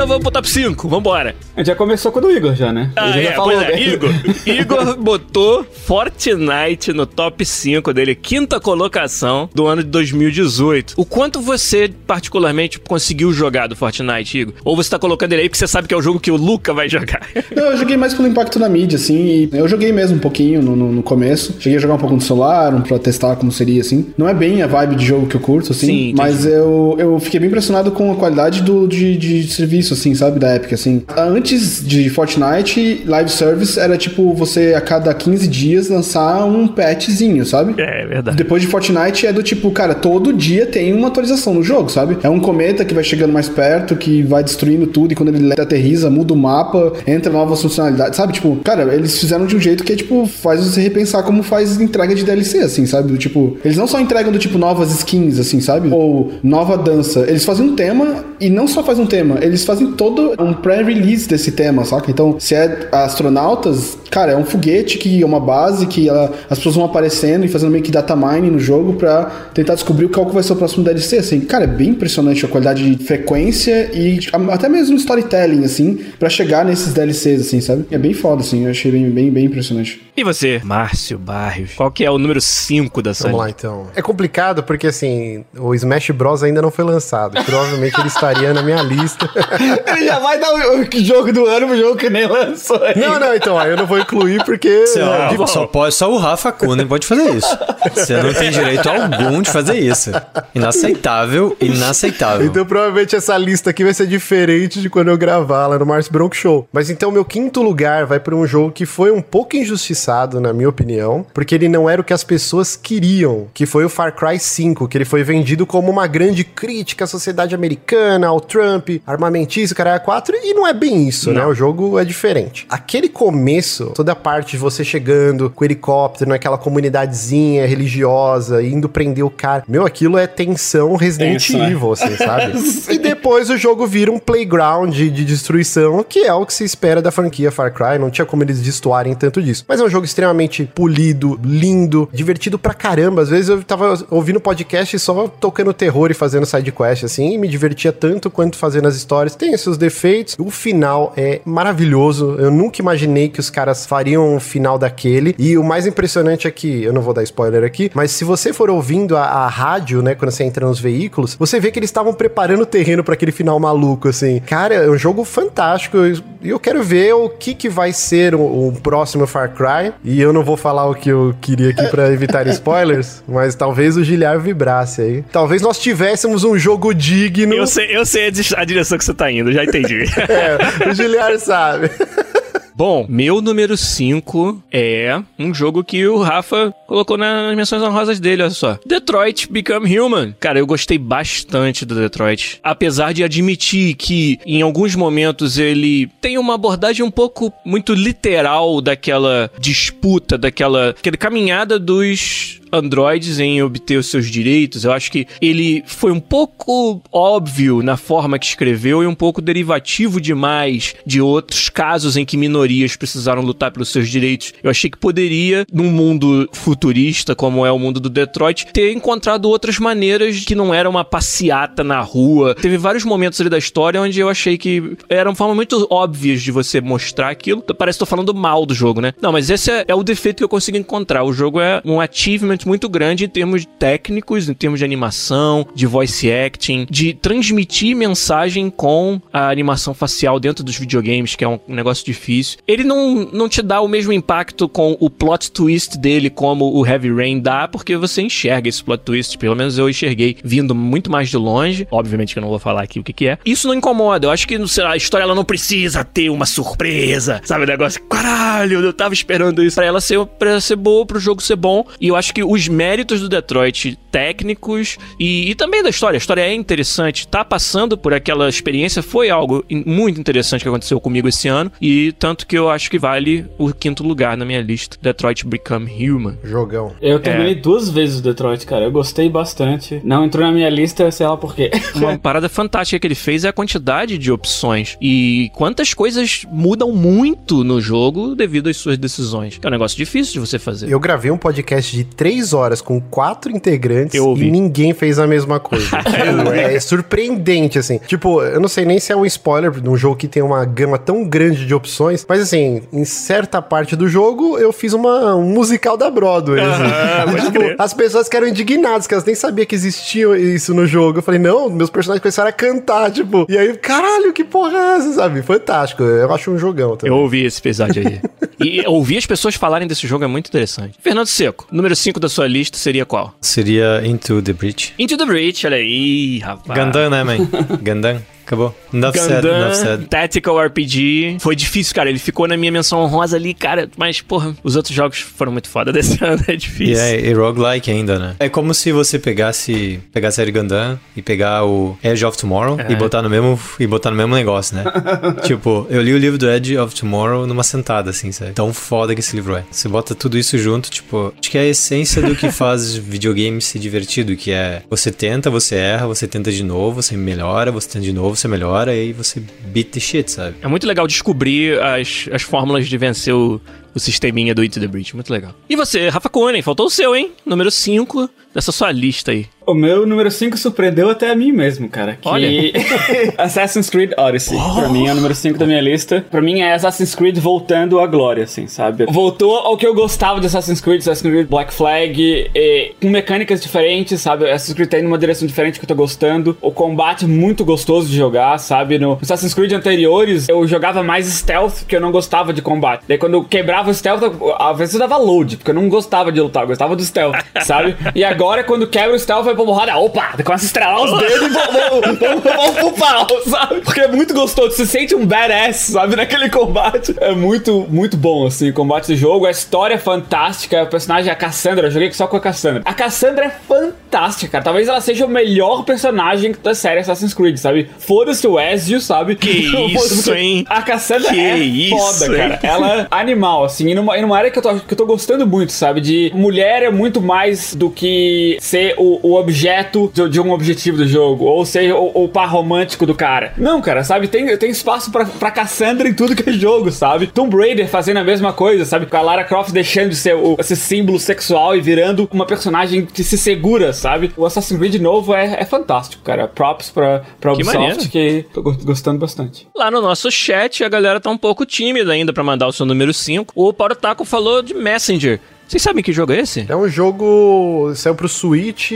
Então vamos pro top 5, vambora. A gente já começou com o do Igor já, né? Ah, Ele é, já falou é. Igor, Igor botou Fortnite no top 5 dele, quinta colocação do ano de 2018. O quanto você, particularmente, conseguiu jogar do Fortnite, Igor? Ou você tá colocando ele aí porque você sabe que é o jogo que o Luca vai jogar? Não, eu joguei mais pelo impacto na mídia, assim, eu joguei mesmo um pouquinho no, no, no, começo. Cheguei a jogar um pouco no celular, um, pra testar como seria, assim. Não é bem a vibe de jogo que eu curto, assim, Sim, mas eu, eu fiquei bem impressionado com a qualidade do, de, de serviço assim, sabe? Da Epic, assim. Antes de Fortnite, live service era tipo você a cada 15 dias lançar um patchzinho, sabe? É, é verdade. Depois de Fortnite é do tipo, cara, todo dia tem uma atualização no jogo, sabe? É um cometa que vai chegando mais perto, que vai destruindo tudo e quando ele aterriza, muda o mapa, entra novas funcionalidades, sabe? Tipo, cara, eles fizeram de um jeito que, tipo, faz você repensar como faz entrega de DLC, assim, sabe? Do tipo, eles não só entregam do tipo novas skins, assim, sabe? Ou nova dança. Eles fazem um tema e não só fazem um tema, eles fazem todo um pré-release desse tema, saca? Então, se é astronautas, cara, é um foguete que é uma base que ela, as pessoas vão aparecendo e fazendo meio que data mining no jogo pra tentar descobrir qual que vai ser o próximo DLC, assim. Cara, é bem impressionante a qualidade de frequência e até mesmo storytelling, assim, pra chegar nesses DLCs, assim, sabe? É bem foda, assim, eu achei bem, bem, bem impressionante. E você, Márcio Barrios, qual que é o número 5 da série? Vamos lá, então. É complicado porque, assim, o Smash Bros ainda não foi lançado. Provavelmente ele estaria na minha lista. ele já vai dar o, o jogo do ano pro jogo que nem lançou ainda. Não, não, então, aí eu não vou incluir porque... Não, não, só, pode, só o Rafa Kunen pode fazer isso. Você não tem direito algum de fazer isso. Inaceitável, inaceitável. Então provavelmente essa lista aqui vai ser diferente de quando eu gravar lá no Mars Bronco Show. Mas então meu quinto lugar vai para um jogo que foi um pouco injustiçado injustiçado, na minha opinião, porque ele não era o que as pessoas queriam, que foi o Far Cry 5, que ele foi vendido como uma grande crítica à sociedade americana, ao Trump, armamentista isso, cara, é 4 e não é bem isso, né? O jogo é diferente. Aquele começo, toda a parte de você chegando com o helicóptero naquela comunidadezinha religiosa, indo prender o cara. Meu, aquilo é tensão Resident Tenso, né? Evil, assim, sabe? e depois o jogo vira um playground de destruição, que é o que se espera da franquia Far Cry. Não tinha como eles destoarem tanto disso. Mas é um jogo extremamente polido, lindo, divertido pra caramba. Às vezes eu tava ouvindo podcast só tocando terror e fazendo side quest, assim, e me divertia tanto quanto fazendo as histórias. Tem seus defeitos. O final é maravilhoso. Eu nunca imaginei que os caras fariam um final daquele. E o mais impressionante é que, eu não vou dar spoiler aqui, mas se você for ouvindo a, a rádio, né, quando você entra nos veículos, você vê que eles estavam preparando o terreno pra aquele final maluco, assim. Cara, é um jogo fantástico. E eu quero ver o que, que vai ser o, o próximo Far Cry. E eu não vou falar o que eu queria aqui pra evitar spoilers, mas talvez o Giliar vibrasse aí. Talvez nós tivéssemos um jogo digno. Eu sei, eu sei a direção que você tá indo, já entendi. É, o Giliar sabe. Bom, meu número 5 é um jogo que o Rafa colocou nas menções honrosas dele, olha só. Detroit Become Human. Cara, eu gostei bastante do Detroit. Apesar de admitir que em alguns momentos ele tem uma abordagem um pouco muito literal daquela disputa, daquela, aquela caminhada dos androides em obter os seus direitos. Eu acho que ele foi um pouco óbvio na forma que escreveu e um pouco derivativo demais de outros casos em que minorias precisaram lutar pelos seus direitos. Eu achei que poderia, num mundo futurista como é o mundo do Detroit, ter encontrado outras maneiras que não era uma passeata na rua. Teve vários momentos ali da história onde eu achei que eram formas muito óbvias de você mostrar aquilo. Parece que tô falando mal do jogo, né? Não, mas esse é, é o defeito que eu consigo encontrar. O jogo é um achievement muito grande em termos técnicos, em termos de animação, de voice acting, de transmitir mensagem com a animação facial dentro dos videogames, que é um negócio difícil. Ele não, não te dá o mesmo impacto com o plot twist dele como o Heavy Rain dá, porque você enxerga esse plot twist. Pelo menos eu enxerguei vindo muito mais de longe. Obviamente que eu não vou falar aqui o que, que é. Isso não incomoda. Eu acho que lá, a história ela não precisa ter uma surpresa. Sabe, o negócio, caralho, eu tava esperando isso. Pra ela ser, pra ela ser boa, pro jogo ser bom. E eu acho que os méritos do Detroit técnicos e, e também da história. A história é interessante. Tá passando por aquela experiência foi algo muito interessante que aconteceu comigo esse ano. E tanto que eu acho que vale o quinto lugar na minha lista. Detroit Become Human. Jogão. Eu terminei duas vezes o Detroit, cara. Eu gostei bastante. Não entrou na minha lista, sei lá por quê. Uma parada fantástica que ele fez é a quantidade de opções. E quantas coisas mudam muito no jogo devido às suas decisões. É um negócio difícil de você fazer. Eu gravei um podcast de três horas com quatro integrantes e ninguém fez a mesma coisa. é, é surpreendente, assim. Tipo, eu não sei nem se é um spoiler de um jogo que tem uma gama tão grande de opções, mas assim, em certa parte do jogo eu fiz uma, um musical da Broadway. assim. Ah, pode Tipo, crer. as pessoas que eram indignadas, que elas nem sabiam que existia isso no jogo. Eu falei, não, meus personagens começaram a cantar, tipo, e aí, caralho, que porra é essa, sabe? Fantástico. Eu acho um jogão também. Eu ouvi esse episódio aí. e ouvir as pessoas falarem desse jogo é muito interessante. Fernando Seco, número 5 da sua lista seria qual? Seria Into the Breach. Into the Breach, olha aí, rapaz. Gundam, né, mãe? Gundam. Acabou. Enough said, enough Gundam, said. Tactical RPG. Foi difícil, cara. Ele ficou na minha menção honrosa ali, cara. Mas, porra, os outros jogos foram muito foda desse ano. É E difícil. é e roguelike ainda, né? É como se você pegasse, pegasse a série Gundam e pegar o Edge of Tomorrow É. e botar no mesmo e botar no mesmo negócio, né? tipo, eu li o livro do Edge of Tomorrow numa sentada, assim, sabe? Tão foda que esse livro é. Você bota tudo isso junto, tipo, acho que é a essência do que faz videogame ser divertido, que é você tenta, você erra, você tenta de novo, você melhora, você tenta de novo, você melhora, e aí você beat the shit, sabe? É muito legal descobrir as, as fórmulas de vencer o, o sisteminha do Into the Breach. Muito legal. E você, Rafa Konen, faltou o seu, hein? Número 5 dessa sua lista aí. O meu número 5 surpreendeu até a mim mesmo, cara. Que Olha. Assassin's Creed Odyssey. Pra mim é o número 5 da minha lista. Pra mim é Assassin's Creed voltando à glória, assim, sabe? Voltou ao que eu gostava de Assassin's Creed, Assassin's Creed Black Flag, e, com mecânicas diferentes, sabe? Assassin's Creed tá indo numa direção diferente que eu tô gostando. O combate muito gostoso de jogar, sabe? No Assassin's Creed anteriores, eu jogava mais stealth, que eu não gostava de combate. Daí quando eu quebrava o stealth, às vezes eu dava load, porque eu não gostava de lutar, eu gostava do stealth, sabe? E agora, quando quebra o stealth, vai pra porrada, opa, começa a estrelar os dedos e vamos, vamos, vamos pro pau, sabe? Porque é muito gostoso, você sente um badass, sabe, naquele combate. É muito, muito bom, assim, o combate do jogo, a história é fantástica, o personagem, a Cassandra, eu joguei só com a Cassandra. A Cassandra é fantástica, cara. Talvez ela seja o melhor personagem da série Assassin's Creed, sabe? Foda-se o Ezio, sabe? Que isso, hein? A Cassandra Que é isso, foda, hein? cara. Ela é animal, assim, e numa, e numa área que eu, tô, que eu tô gostando muito, sabe? De mulher é muito mais do que ser o, o objeto de, de um objetivo do jogo, ou ser o, o par romântico do cara. Não, cara, sabe? Tem, tem espaço pra, pra Cassandra em tudo que é jogo, sabe? Tomb Raider fazendo a mesma coisa, sabe? Com a Lara Croft deixando de ser o- esse símbolo sexual e virando uma personagem que se segura, sabe? O Assassin's Creed novo é, é fantástico, cara. Props pra, pra Que Ubisoft, maneiro. que tô go- gostando bastante. Lá no nosso chat, a galera tá um pouco tímida ainda pra mandar o seu número 5. O Paulo Taco falou de Messenger. Vocês sabem que jogo é esse? É um jogo. Saiu pro Switch.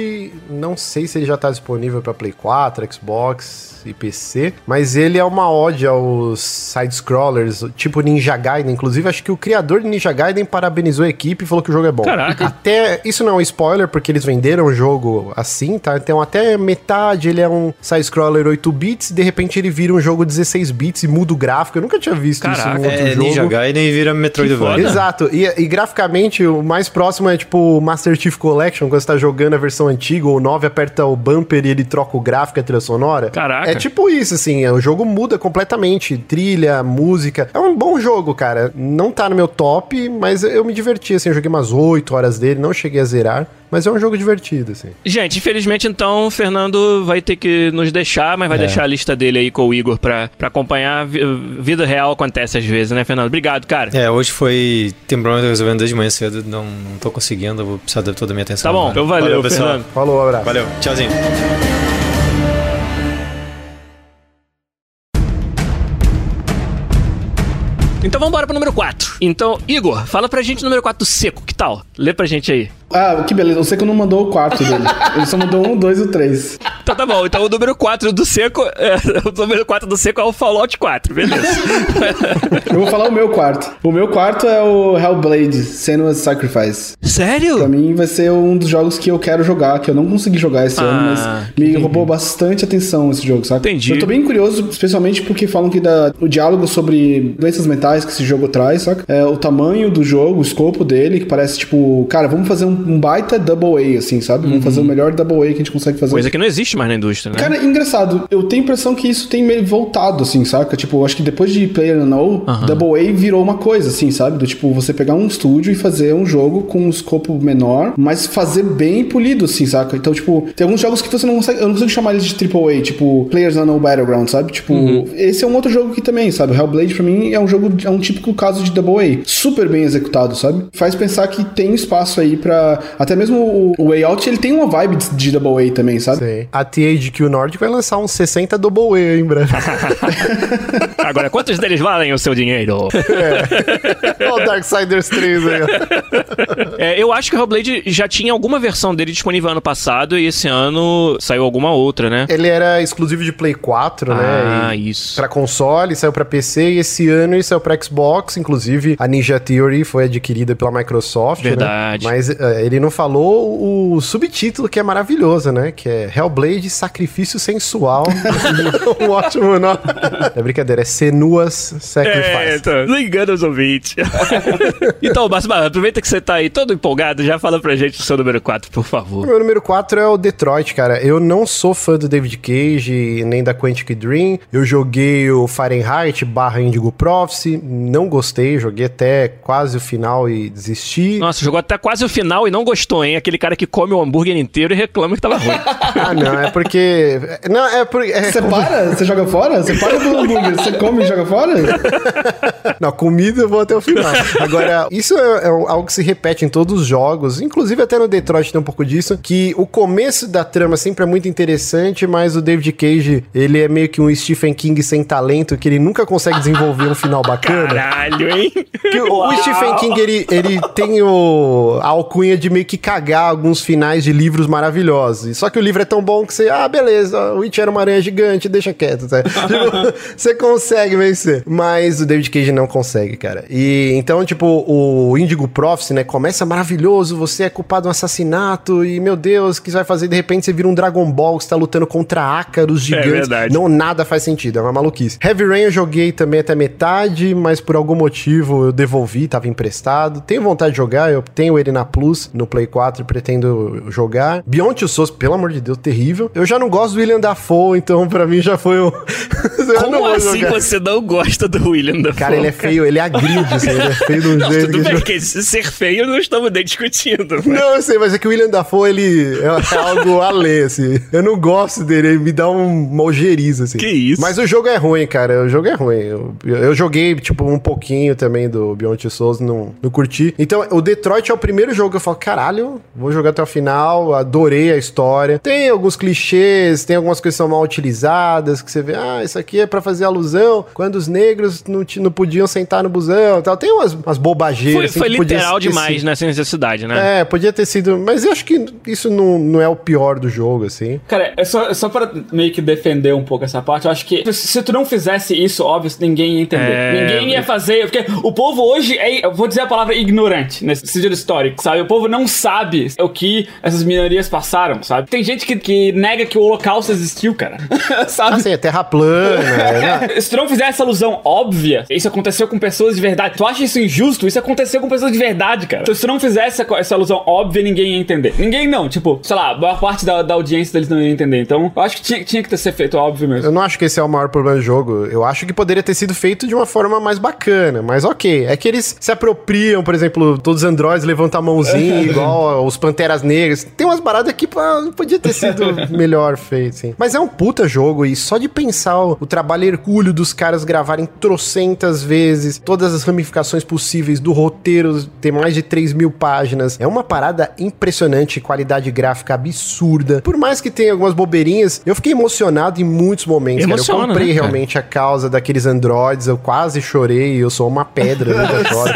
Não sei se ele já tá disponível pra Play 4, Xbox e PC. Mas ele é uma ode aos side-scrollers, tipo Ninja Gaiden. Inclusive, acho que o criador de Ninja Gaiden parabenizou a equipe e falou que o jogo é bom. Caraca. Até. Isso não é um spoiler, porque eles venderam o jogo assim, tá? Então, até metade ele é um side-scroller 8 bits. De repente, ele vira um jogo 16 bits e muda o gráfico. Eu nunca tinha visto isso Caraca. em outro É jogo. Ninja Gaiden e vira Metroidvania. Exato. E, e graficamente, o mais próximo é tipo o Master Chief Collection, quando você tá jogando a versão antiga, ou 9 aperta o bumper e ele troca o gráfico e a trilha sonora. Caraca. É tipo isso, assim, é, o jogo muda completamente. Trilha, música. É um bom jogo, cara. Não tá no meu top, mas eu me diverti, assim, eu joguei umas 8 horas dele, não cheguei a zerar. Mas é um jogo divertido, assim. Gente, infelizmente então o Fernando vai ter que nos deixar, mas vai deixar a lista dele aí com o Igor pra, pra acompanhar. Vi- Vida real acontece às vezes, né, Fernando? Obrigado, cara. É, hoje foi. Tem problema resolvendo desde manhã cedo, não, não tô conseguindo, eu vou precisar de toda a minha atenção. Tá bom, agora. então valeu, pessoal. Fernando. Falou, abraço. Valeu, tchauzinho. Então vamos embora pro número 4. Então, Igor, fala pra gente o número 4 do Seco, que tal? Lê pra gente aí. Ah, que beleza. O Seco não mandou o quarto dele. Ele só mandou um, dois e o três. Então tá bom, então o número 4 do Seco, é, o número 4 do Seco é o Fallout 4, beleza. Eu vou falar o meu quarto. O meu quarto é o Hellblade, Senua's Sacrifice. Pra Sério? mim vai ser um dos jogos que eu quero jogar, que eu não consegui jogar esse Ah, ano, mas me roubou bastante atenção esse jogo, sabe? Entendi. Eu tô bem curioso, especialmente porque falam que da, o diálogo sobre doenças mentais que esse jogo traz, saca? É, o tamanho do jogo, o escopo dele, que parece tipo, cara, vamos fazer um, um baita double A, assim, sabe? Vamos fazer o melhor double A que a gente consegue fazer. Coisa que não existe mais na indústria, né? Cara, engraçado, eu tenho a impressão que isso tem meio voltado, assim, saca? Tipo, eu acho que depois de Player No, Double A virou uma coisa, assim, sabe? Do tipo, você pegar um estúdio e fazer um jogo com um escopo menor, mas fazer bem polido, assim, saca? Então, tipo, tem alguns jogos que você não consegue. Eu não consigo chamar eles de Triple A, tipo, Players No Battleground, sabe? Tipo, esse é um outro jogo que também, sabe? Hellblade, pra mim, é um jogo, é um típico caso de Double A. Super bem executado, sabe? Faz pensar que tem espaço aí pra. Até mesmo o, o Way Out, ele tem uma vibe de, de Double A também, sabe? Sei. A THQ Nordic vai lançar uns 60 Double A em breve. Agora, quantos deles valem o seu dinheiro? Olha o Darksiders 3 aí. ó. É, eu acho que o Hellblade já tinha alguma versão dele disponível ano passado e esse ano saiu alguma outra, né? Ele era exclusivo de Play 4, né? Ah, isso. Pra console, saiu pra PC e esse ano ele saiu pra Xbox. Inclusive, a Ninja Theory foi adquirida pela Microsoft. né? Verdade. Mas eh, ele não falou o subtítulo que é maravilhoso, né? Que é Hellblade Sacrifício Sensual. um ótimo nome. É brincadeira, é Senua's É, Sacrifice. então, não engana os ouvintes. então, Barra, aproveita que você tá aí todo empolgado, já fala pra gente o seu número 4, por O favor. meu número 4 é o Detroit, cara. Eu não sou fã do David Cage nem da Quantic Dream. Eu joguei o Fahrenheit barra Indigo Prophecy, não gostei, joguei até quase o final e desisti. Nossa, jogou até quase o final e não gostou, hein? Aquele cara que come o hambúrguer inteiro e reclama que tava ruim. Ah, não, é porque. Não, é porque. é Você para? Você joga fora? Você para do hambúrguer, você come e joga fora? Não, comida eu vou até o final. Agora, isso é, é algo que se repete em todos os jogos, inclusive até no Detroit tem um pouco disso, que o começo da trama sempre é muito interessante, mas o David Cage, ele é meio que um Stephen King sem talento, que ele nunca consegue desenvolver um final bacana. Caralho, hein? Que o, o Stephen King, ele, ele tem o, a alcunha de meio que cagar alguns finais de livros maravilhosos. Só que o livro é tão bom que você, ah, beleza, o Witch era uma aranha gigante, deixa quieto, sabe? tipo, você consegue vencer. Mas o David Cage não consegue, cara. E então, tipo, o Indigo Prophecy, né, começa maravilhoso, você é culpado de um assassinato e, meu Deus, o que você vai fazer? De repente você vira um Dragon Ball, você tá lutando contra ácaros gigantes. verdade. Não, nada faz sentido, é uma maluquice. Heavy Rain eu joguei também até metade, mas por algum motivo eu devolvi, tava emprestado. Tenho vontade de jogar, eu tenho ele na Plus, no Play 4 e pretendo jogar. Beyond Two Souls, pelo amor de Deus, terrível. Eu já não gosto do William Dafoe, então pra mim já foi um... Como assim jogar. você não gosta do William Dafoe? Cara, ele é feio, ele agride, assim, ele é feio de um Não, jeito tudo bem, que ser feio não estamos nem discutindo. Não, eu sei, mas é que o William Dafoe, ele é, é algo além, assim. Eu não gosto dele, ele me dá um, uma ojeriza, assim. Que isso? Mas o jogo é ruim, cara, o jogo é ruim. Eu, eu joguei, tipo, um pouquinho também do Beyond Two Souls, não, não curti. Então, o Detroit é o primeiro jogo que eu falo, caralho, vou jogar até o final, adorei a história. Tem alguns clichês, tem algumas coisas que são mal utilizadas, que você vê, ah, isso aqui é pra fazer alusão, quando os negros não, ti- não podiam sentar no busão e tal. Tem umas, umas bobageiras, Foi, assim, foi literal ter demais sido- nessa necessidade, né? é, podia ter sido. Mas eu acho que isso não, não é o pior do jogo, assim. Cara, é só, é só pra meio que defender um pouco essa parte, eu acho que se se tu não fizesse isso, óbvio, ninguém ia entender. É, ninguém ia fazer, porque o povo hoje é, eu vou dizer a palavra ignorante nesse sentido histórico, sabe? O povo não sabe o que essas minorias passaram, sabe? Tem gente que, que nega que o holocausto existiu, cara. sabe? Assim, é terra plana, né? Se tu não fizer essa alusão óbvia, isso aconteceu com pessoas de verdade. Tu acha isso injusto? Isso aconteceu com pessoas de verdade, cara. Então, se tu não fizer essa, essa alusão óbvia, ninguém ia entender. Ninguém não, tipo, sei lá, boa parte da, da audiência deles não ia entender. Então, eu acho que tinha, tinha que ter ser feito óbvio mesmo. Eu não acho que esse é o maior problema do jogo. Eu acho que poderia ter sido feito de uma forma mais bacana. Mas ok. É que eles se apropriam, por exemplo, todos os androides levantam a mãozinha, igual os Panteras Negras. Tem umas paradas que pá, podia ter sido melhor feito, sim. Mas é um puta jogo e só de pensar o, o trabalho hercúleo dos caras gravarem trocentas vezes, todas as ramificações possíveis do roteiro, ter mais de 3 mil páginas. É uma parada impressionante, qualidade gráfica absurda. Por mais que tenha algumas bobeirinhas, eu fiquei emocionado em muitos momentos, cara. Eu Emociona, comprei né, realmente a causa daqueles androides, eu quase chorei, eu sou uma pedra, né, choro.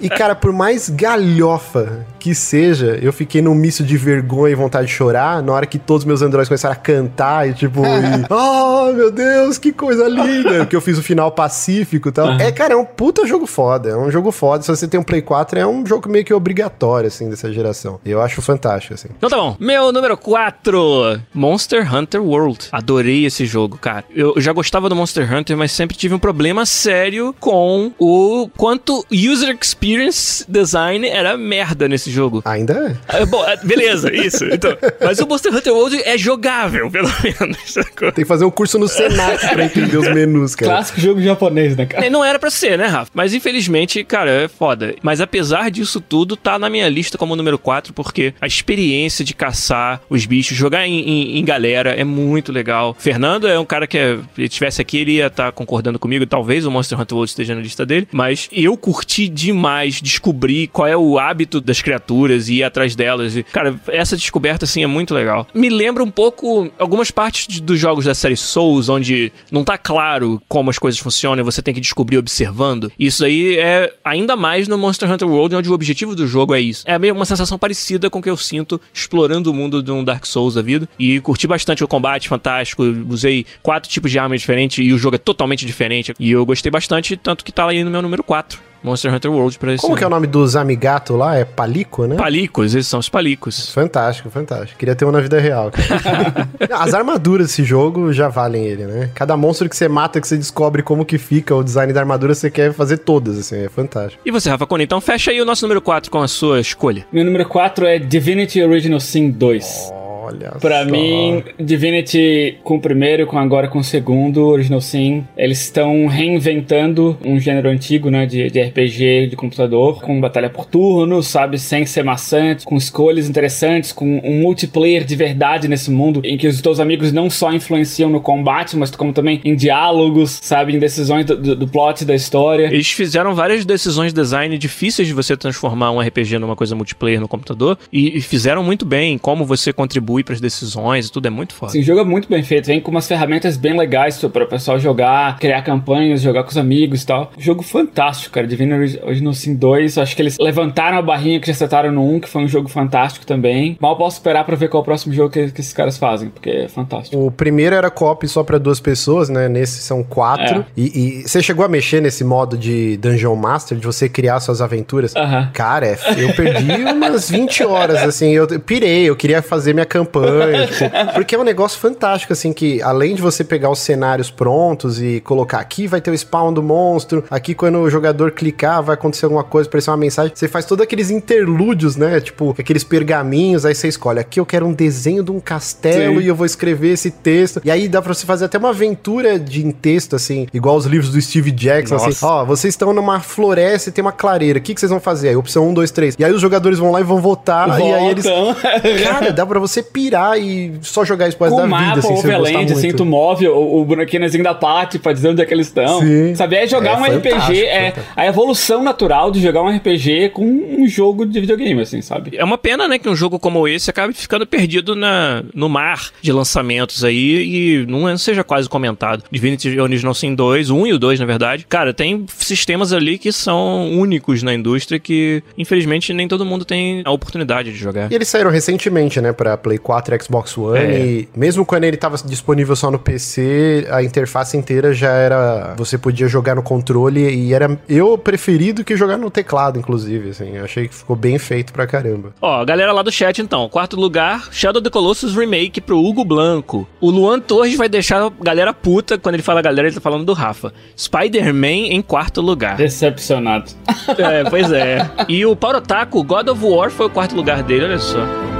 E, cara, por mais galhofa que seja, eu fiquei num misto de vergonha e vontade de chorar na hora que todos meus androides começaram a cantar e tipo, e, oh meu Deus, que coisa linda, que eu fiz o final pacífico e tal. É, cara, é um puta jogo foda, é um jogo foda. Se você tem um Play 4, é um jogo meio que obrigatório, assim, dessa geração. E eu acho fantástico, assim. Então tá bom. Meu número 4, Monster Hunter World. Adorei esse jogo, cara. Eu já gostava do Monster Hunter, mas sempre tive um problema sério com o quanto user experience design era merda nesse jogo. Ainda é. Ah, Bom, ah, beleza, isso. Então, mas o Monster Hunter World é jogável, pelo menos. Tem que fazer um curso no Senac pra entender os menus, cara. Clássico jogo japonês, né, cara? É, Não era pra ser, né, Rafa? Mas infelizmente, cara, é foda. Mas apesar disso tudo, tá na minha lista como número 4, porque a experiência de caçar os bichos, jogar em, em- em galera é muito legal. Fernando é um cara que, é, se ele estivesse aqui, ele ia estar concordando comigo. Talvez o Monster Hunter World esteja na lista dele. Mas eu curti demais descobrir qual é o hábito das criaturas e ir atrás delas. E, cara, essa descoberta, assim, é muito legal. Me lembra um pouco algumas partes dos jogos da série Souls, onde não tá claro como as coisas funcionam e você tem que descobrir observando. Isso aí é ainda mais no Monster Hunter World, onde o objetivo do jogo é isso. É meio uma sensação parecida com o que eu sinto explorando o mundo de um Dark Souls da vida. E curti bastante o combate, fantástico. Usei quatro tipos de armas diferentes e o jogo é totalmente diferente. E eu gostei bastante, tanto que tá aí no meu número 4. Monster Hunter World pra esse Como que é o nome dos amigato lá? É Palico, né? Palicos, esses são os palicos. Fantástico, fantástico. Queria ter um na vida real. cara. As armaduras desse jogo já valem ele, né? Cada monstro que você mata, que você descobre como que fica o design da armadura, você quer fazer todas, assim, é fantástico. E você, Rafa Cone, então fecha aí o nosso número 4 com a sua escolha. Meu número 4 é Divinity Original Sin 2. Olha Pra só. mim, Divinity com o primeiro, com agora com o segundo, Original Sin, eles estão reinventando um gênero antigo, né, de, de RPG de computador, com batalha por turno, sabe, sem ser maçante, com escolhas interessantes, com um multiplayer de verdade nesse mundo, em que os teus amigos não só influenciam no combate, mas como também em diálogos, sabe, em decisões do, do, do plot da história. Eles fizeram várias decisões de design difíceis de você transformar um RPG numa coisa multiplayer no computador e, e fizeram muito bem como você contribui contribui pras decisões e tudo, é muito foda. Sim, o jogo é muito bem feito, vem com umas ferramentas bem legais para o pessoal jogar, criar campanhas, jogar com os amigos e tal. Jogo fantástico, cara. Divino Original Sin 2, acho que eles levantaram a barrinha que já setaram no 1, que foi um jogo fantástico também. Mal posso esperar para ver qual é o próximo jogo que, que esses caras fazem, porque é fantástico. O primeiro era co-op só para duas pessoas, né? Nesse são quatro. É. E, e você chegou a mexer nesse modo de Dungeon Master, de você criar suas aventuras? Aham. Cara, é- eu perdi umas 20 horas, assim, eu pirei, eu queria fazer minha campanha, tipo, porque é um negócio fantástico, assim, que além de você pegar os cenários prontos e colocar aqui vai ter o spawn do monstro, aqui quando o jogador clicar vai acontecer alguma coisa, aparecer uma mensagem, você faz todos aqueles interlúdios, né, tipo, aqueles pergaminhos, aí você escolhe, aqui eu quero um desenho de um castelo Sim. e eu vou escrever esse texto, e aí dá pra você fazer até uma aventura de em texto, assim, igual os livros do Steve Jackson, assim, Nossa. ó, vocês estão numa floresta e tem uma clareira, o que, que vocês vão fazer? Aí, opção 1, 2, 3. E aí os jogadores vão lá e vão votar, e aí eles... Cara, dá pra você pirar e só jogar isso da o vida, mapa, assim, overland, assim, tu move o, o bonequinhozinho da Paty pra dizer onde é que eles estão. Sim. Sabe? É jogar É um RPG, é fantástico. a evolução natural de jogar um RPG com um jogo de videogame, assim, sabe? É uma pena, né, que um jogo como esse acabe ficando perdido na, no mar de lançamentos aí e não é- seja quase comentado. Divinity Original Sin 2, o 1 e o 2, na verdade. Cara, tem sistemas ali que são únicos na indústria que, infelizmente, nem todo mundo tem a oportunidade de jogar. E eles saíram recentemente, né, pra Play 4 e Xbox One, É. e mesmo quando ele tava disponível só no PC, a interface inteira já era... Você podia jogar no controle e era eu preferido que jogar no teclado, inclusive, assim. Eu achei que ficou bem feito pra caramba. Ó, galera lá do chat então. Quarto lugar, Shadow of the Colossus Remake pro Hugo Blanco. O Luan Torres vai deixar a galera puta quando ele fala galera, ele tá falando do Rafa. Spider-Man em quarto lugar. Decepcionado. É, pois é. E o Paulo Taco, God of War foi o quarto lugar dele, olha só.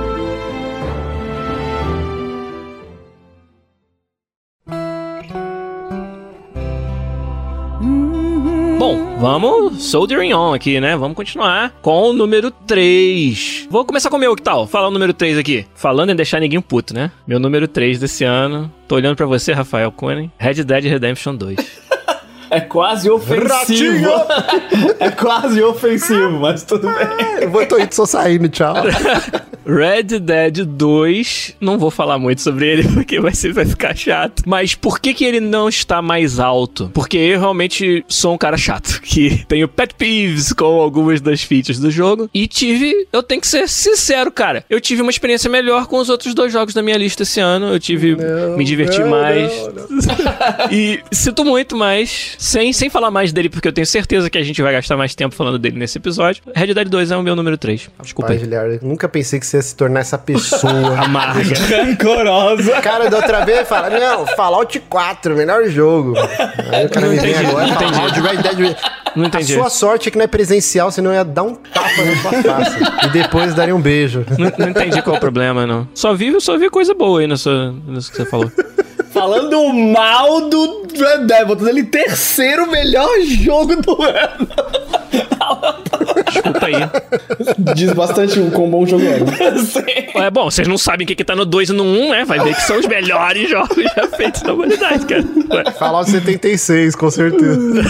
Vamos soldering on aqui, né? Vamos continuar com o número 3. Vou começar com o meu, que tal? Falar o número 3 aqui. Falando em deixar ninguém puto, né? Meu número 3 desse ano. Tô olhando pra você, Rafael Cunha. Red Dead Redemption 2. É quase ofensivo. é quase ofensivo, mas tudo bem. Eu vou, tô indo, só saindo, tchau. Red Dead 2, não vou falar muito sobre ele porque vai, ser, vai ficar chato. Mas por que que ele não está mais alto? Porque eu realmente sou um cara chato, que tenho pet peeves com algumas das features do jogo e tive, eu tenho que ser sincero, cara, eu tive uma experiência melhor com os outros dois jogos da minha lista esse ano, eu tive, me diverti não, mais não, e sinto muito mais, sem, sem falar mais dele porque eu tenho certeza que a gente vai gastar mais tempo falando dele nesse episódio. Red Dead 2 é o meu número 3. Desculpa Pai, aí. Eu nunca pensei que você ia se tornar essa pessoa. Amarga. Rancorosa. cara da outra vez fala, não, Fallout 4, melhor jogo. Aí o cara me vem agora e não fala de Red Dead. Não entendi. A sua sorte é que não é presencial, senão ia dar um tapa na sua face. e depois daria um beijo. Não, não entendi qual é o problema, não. Só vi, só vi coisa boa aí nessa, nisso que você falou. Falando mal do Red Dead, botando ele terceiro melhor jogo do ano. Desculpa aí. Diz bastante o quão bom o jogo é. É bom, vocês não sabem o que, que tá no 2 e no 1, um, né? Vai ver que são os melhores jogos já feitos na humanidade, cara. Ué, Fallout 76, com certeza.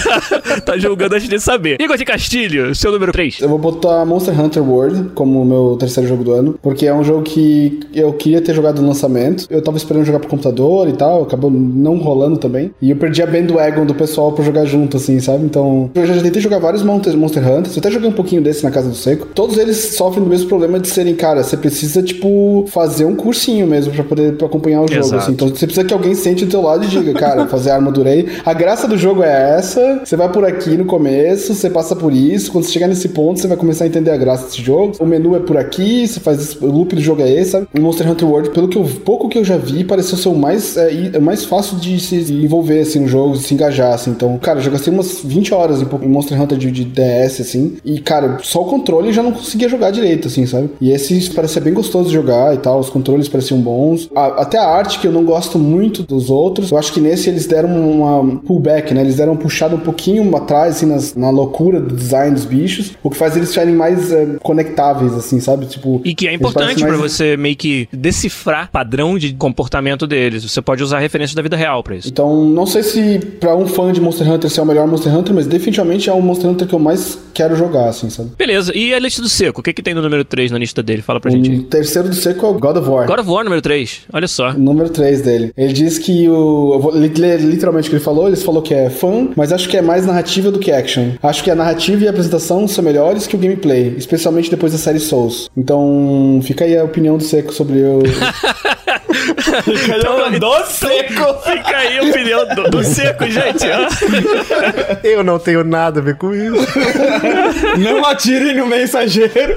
tá julgando antes de saber. Igor de Castilho, seu número 3. Eu vou botar Monster Hunter World como meu terceiro jogo do ano, porque é um jogo que eu queria ter jogado no lançamento. Eu tava esperando jogar pro computador e tal, acabou não rolando também. E eu perdi a bandwagon do pessoal pra jogar junto, assim, sabe? Então, eu já tentei jogar vários Monster, Monster Hunters, eu até joguei um pouquinho desse na casa do Seco. Todos eles sofrem do mesmo problema de serem, cara, você precisa, tipo, fazer um cursinho mesmo pra poder pra acompanhar o jogo, assim. Então, você precisa que alguém sente do teu lado e diga, cara, fazer a armadura aí. A graça do jogo é essa, você vai por aqui no começo, você passa por isso, quando você chegar nesse ponto, você vai começar a entender a graça desse jogo. O menu é por aqui, você faz isso, o loop do jogo é esse, sabe? O Monster Hunter World, pelo que eu, pouco que eu já vi, pareceu ser o mais, é, é mais fácil de se envolver, assim, no jogo, de se engajar, assim. Então, cara, eu já gastei umas 20 horas em, em Monster Hunter de, de DS, assim, e, cara, só o controle já não conseguia jogar direito, assim, sabe? E esse parece ser bem gostoso de jogar e tal, os controles pareciam bons. A- até a arte, que eu não gosto muito dos outros, eu acho que nesse eles deram uma pullback, né? Eles deram uma puxada um pouquinho atrás, assim, nas- na loucura do design dos bichos, o que faz eles ficarem mais é, conectáveis, assim, sabe? Tipo. E que é importante mais- você meio que decifrar padrão de comportamento deles. Você pode usar referências da vida real pra isso. Então, não sei se pra um fã de Monster Hunter se é o melhor Monster Hunter, mas definitivamente é o Monster Hunter que eu mais quero jogar, assim, sabe? Beleza, e a lista do Seco? O que, que tem no número 3 na lista dele? Fala pra gente. O terceiro do seco é o God of War. God of War número 3, olha só. Número 3 dele. Ele diz que o. Eu vou ler literalmente o que ele falou. Ele falou que é fã, mas acho que é mais narrativa do que action. Acho que a narrativa e a apresentação são melhores que o gameplay, especialmente depois da série Souls. Então, fica aí a opinião do Seco sobre o. Então, do seco! Fica aí a opinião do, do Seco, gente. ó. Eu não tenho nada a ver com isso. Não atirem no mensageiro!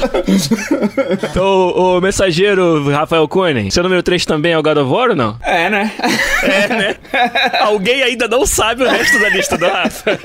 Então, o, o mensageiro Rafael Cunha, seu número 3 também é o God of War ou não? É, né? É, né? Alguém ainda não sabe o resto da lista do Rafa.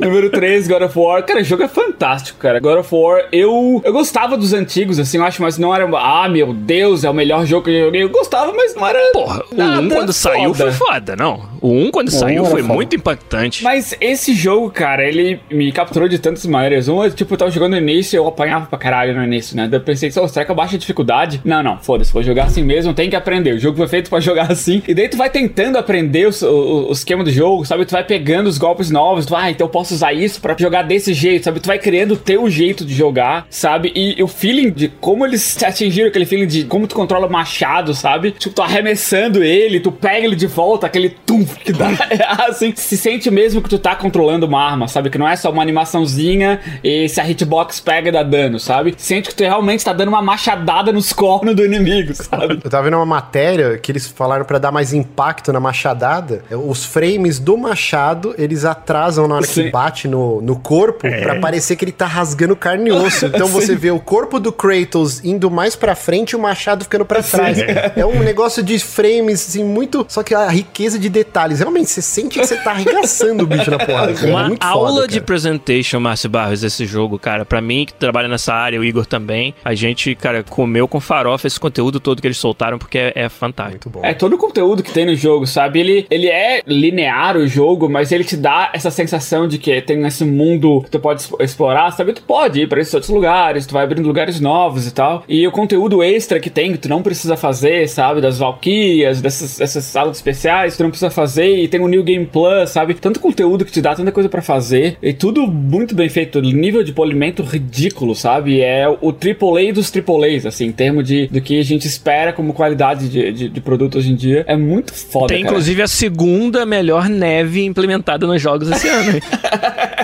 Número 3, God of War. Cara, o jogo é fantástico, cara. God of War, eu, eu gostava dos antigos, assim, eu acho, mas não era. Ah, meu Deus, é o melhor jogo que eu joguei. Eu gostava, mas não era. Porra, o nada 1 quando saiu foda. foi foda, não. O 1 quando saiu era foi foda. muito impactante. Mas esse jogo, cara, ele me capturou de tantas maneiras. Um, eu, tipo, eu tava jogando no início, eu apanhava pra caralho no início, né? Daí eu pensei, "Oh, será que eu baixo a dificuldade? Não, não, foda-se, vou jogar assim mesmo, tem que aprender. O jogo foi feito pra jogar assim. E daí tu vai tentando aprender os- o, o esquema do jogo, sabe? Tu vai pegando os golpes novos, tu vai, ah, então eu posso usar isso pra jogar desse jeito, sabe? Tu vai criando o teu jeito de jogar, sabe? E, o feeling de como eles atingiram aquele feeling de como tu controla o machado, sabe? Tipo, tu arremessando ele, tu pega ele de volta, aquele tum que dá. assim, se sente mesmo que tu tá controlando uma arma, sabe? Que não é só uma animaçãozinha e se a hitbox pega dá dano, sabe? Sente que tu realmente tá dando uma machadada nos cornos do inimigo, sabe? Eu tava vendo uma matéria que eles falaram pra dar mais impacto na machadada. Os frames do machado, eles atrasam na hora que Sim. bate no, no corpo pra parecer que ele tá rasgando carne e osso. Então você vê o corpo do Kratos indo mais pra frente e o machado ficando pra trás. É um negócio de frames, assim, muito... Só que a riqueza de detalhes. Realmente, você sente que você tá arregaçando o bicho na porrada. cara. É Uma muito aula foda, de cara. presentation, Márcio Barros, esse jogo, cara. Pra mim, que trabalha nessa área, o Igor também, a gente, cara, comeu com farofa esse conteúdo todo que eles soltaram, porque é, é fantástico. Muito bom. É todo o conteúdo que tem no jogo, sabe? Ele, ele é linear o jogo, mas ele te dá essa sensação de que tem esse mundo que tu pode explorar, sabe? Tu pode ir pra esses outros lugares, tu vai abrindo lugares novos e tal. E o conteúdo extra que tem, que tu não precisa fazer, sabe? Das Valkyrias, dessas, dessas salas especiais, tu não precisa fazer. E tem o New Game Plus, sabe? Tanto conteúdo que te dá, tanta coisa pra fazer. E tudo muito bem feito. Nível de polimento ridículo, sabe? É o AAA dos AAAs, assim, em termos de, do que a gente espera como qualidade de, de, de produto hoje em dia. É muito foda, Tem, cara. inclusive, a segunda melhor neve implementada nos jogos esse ano.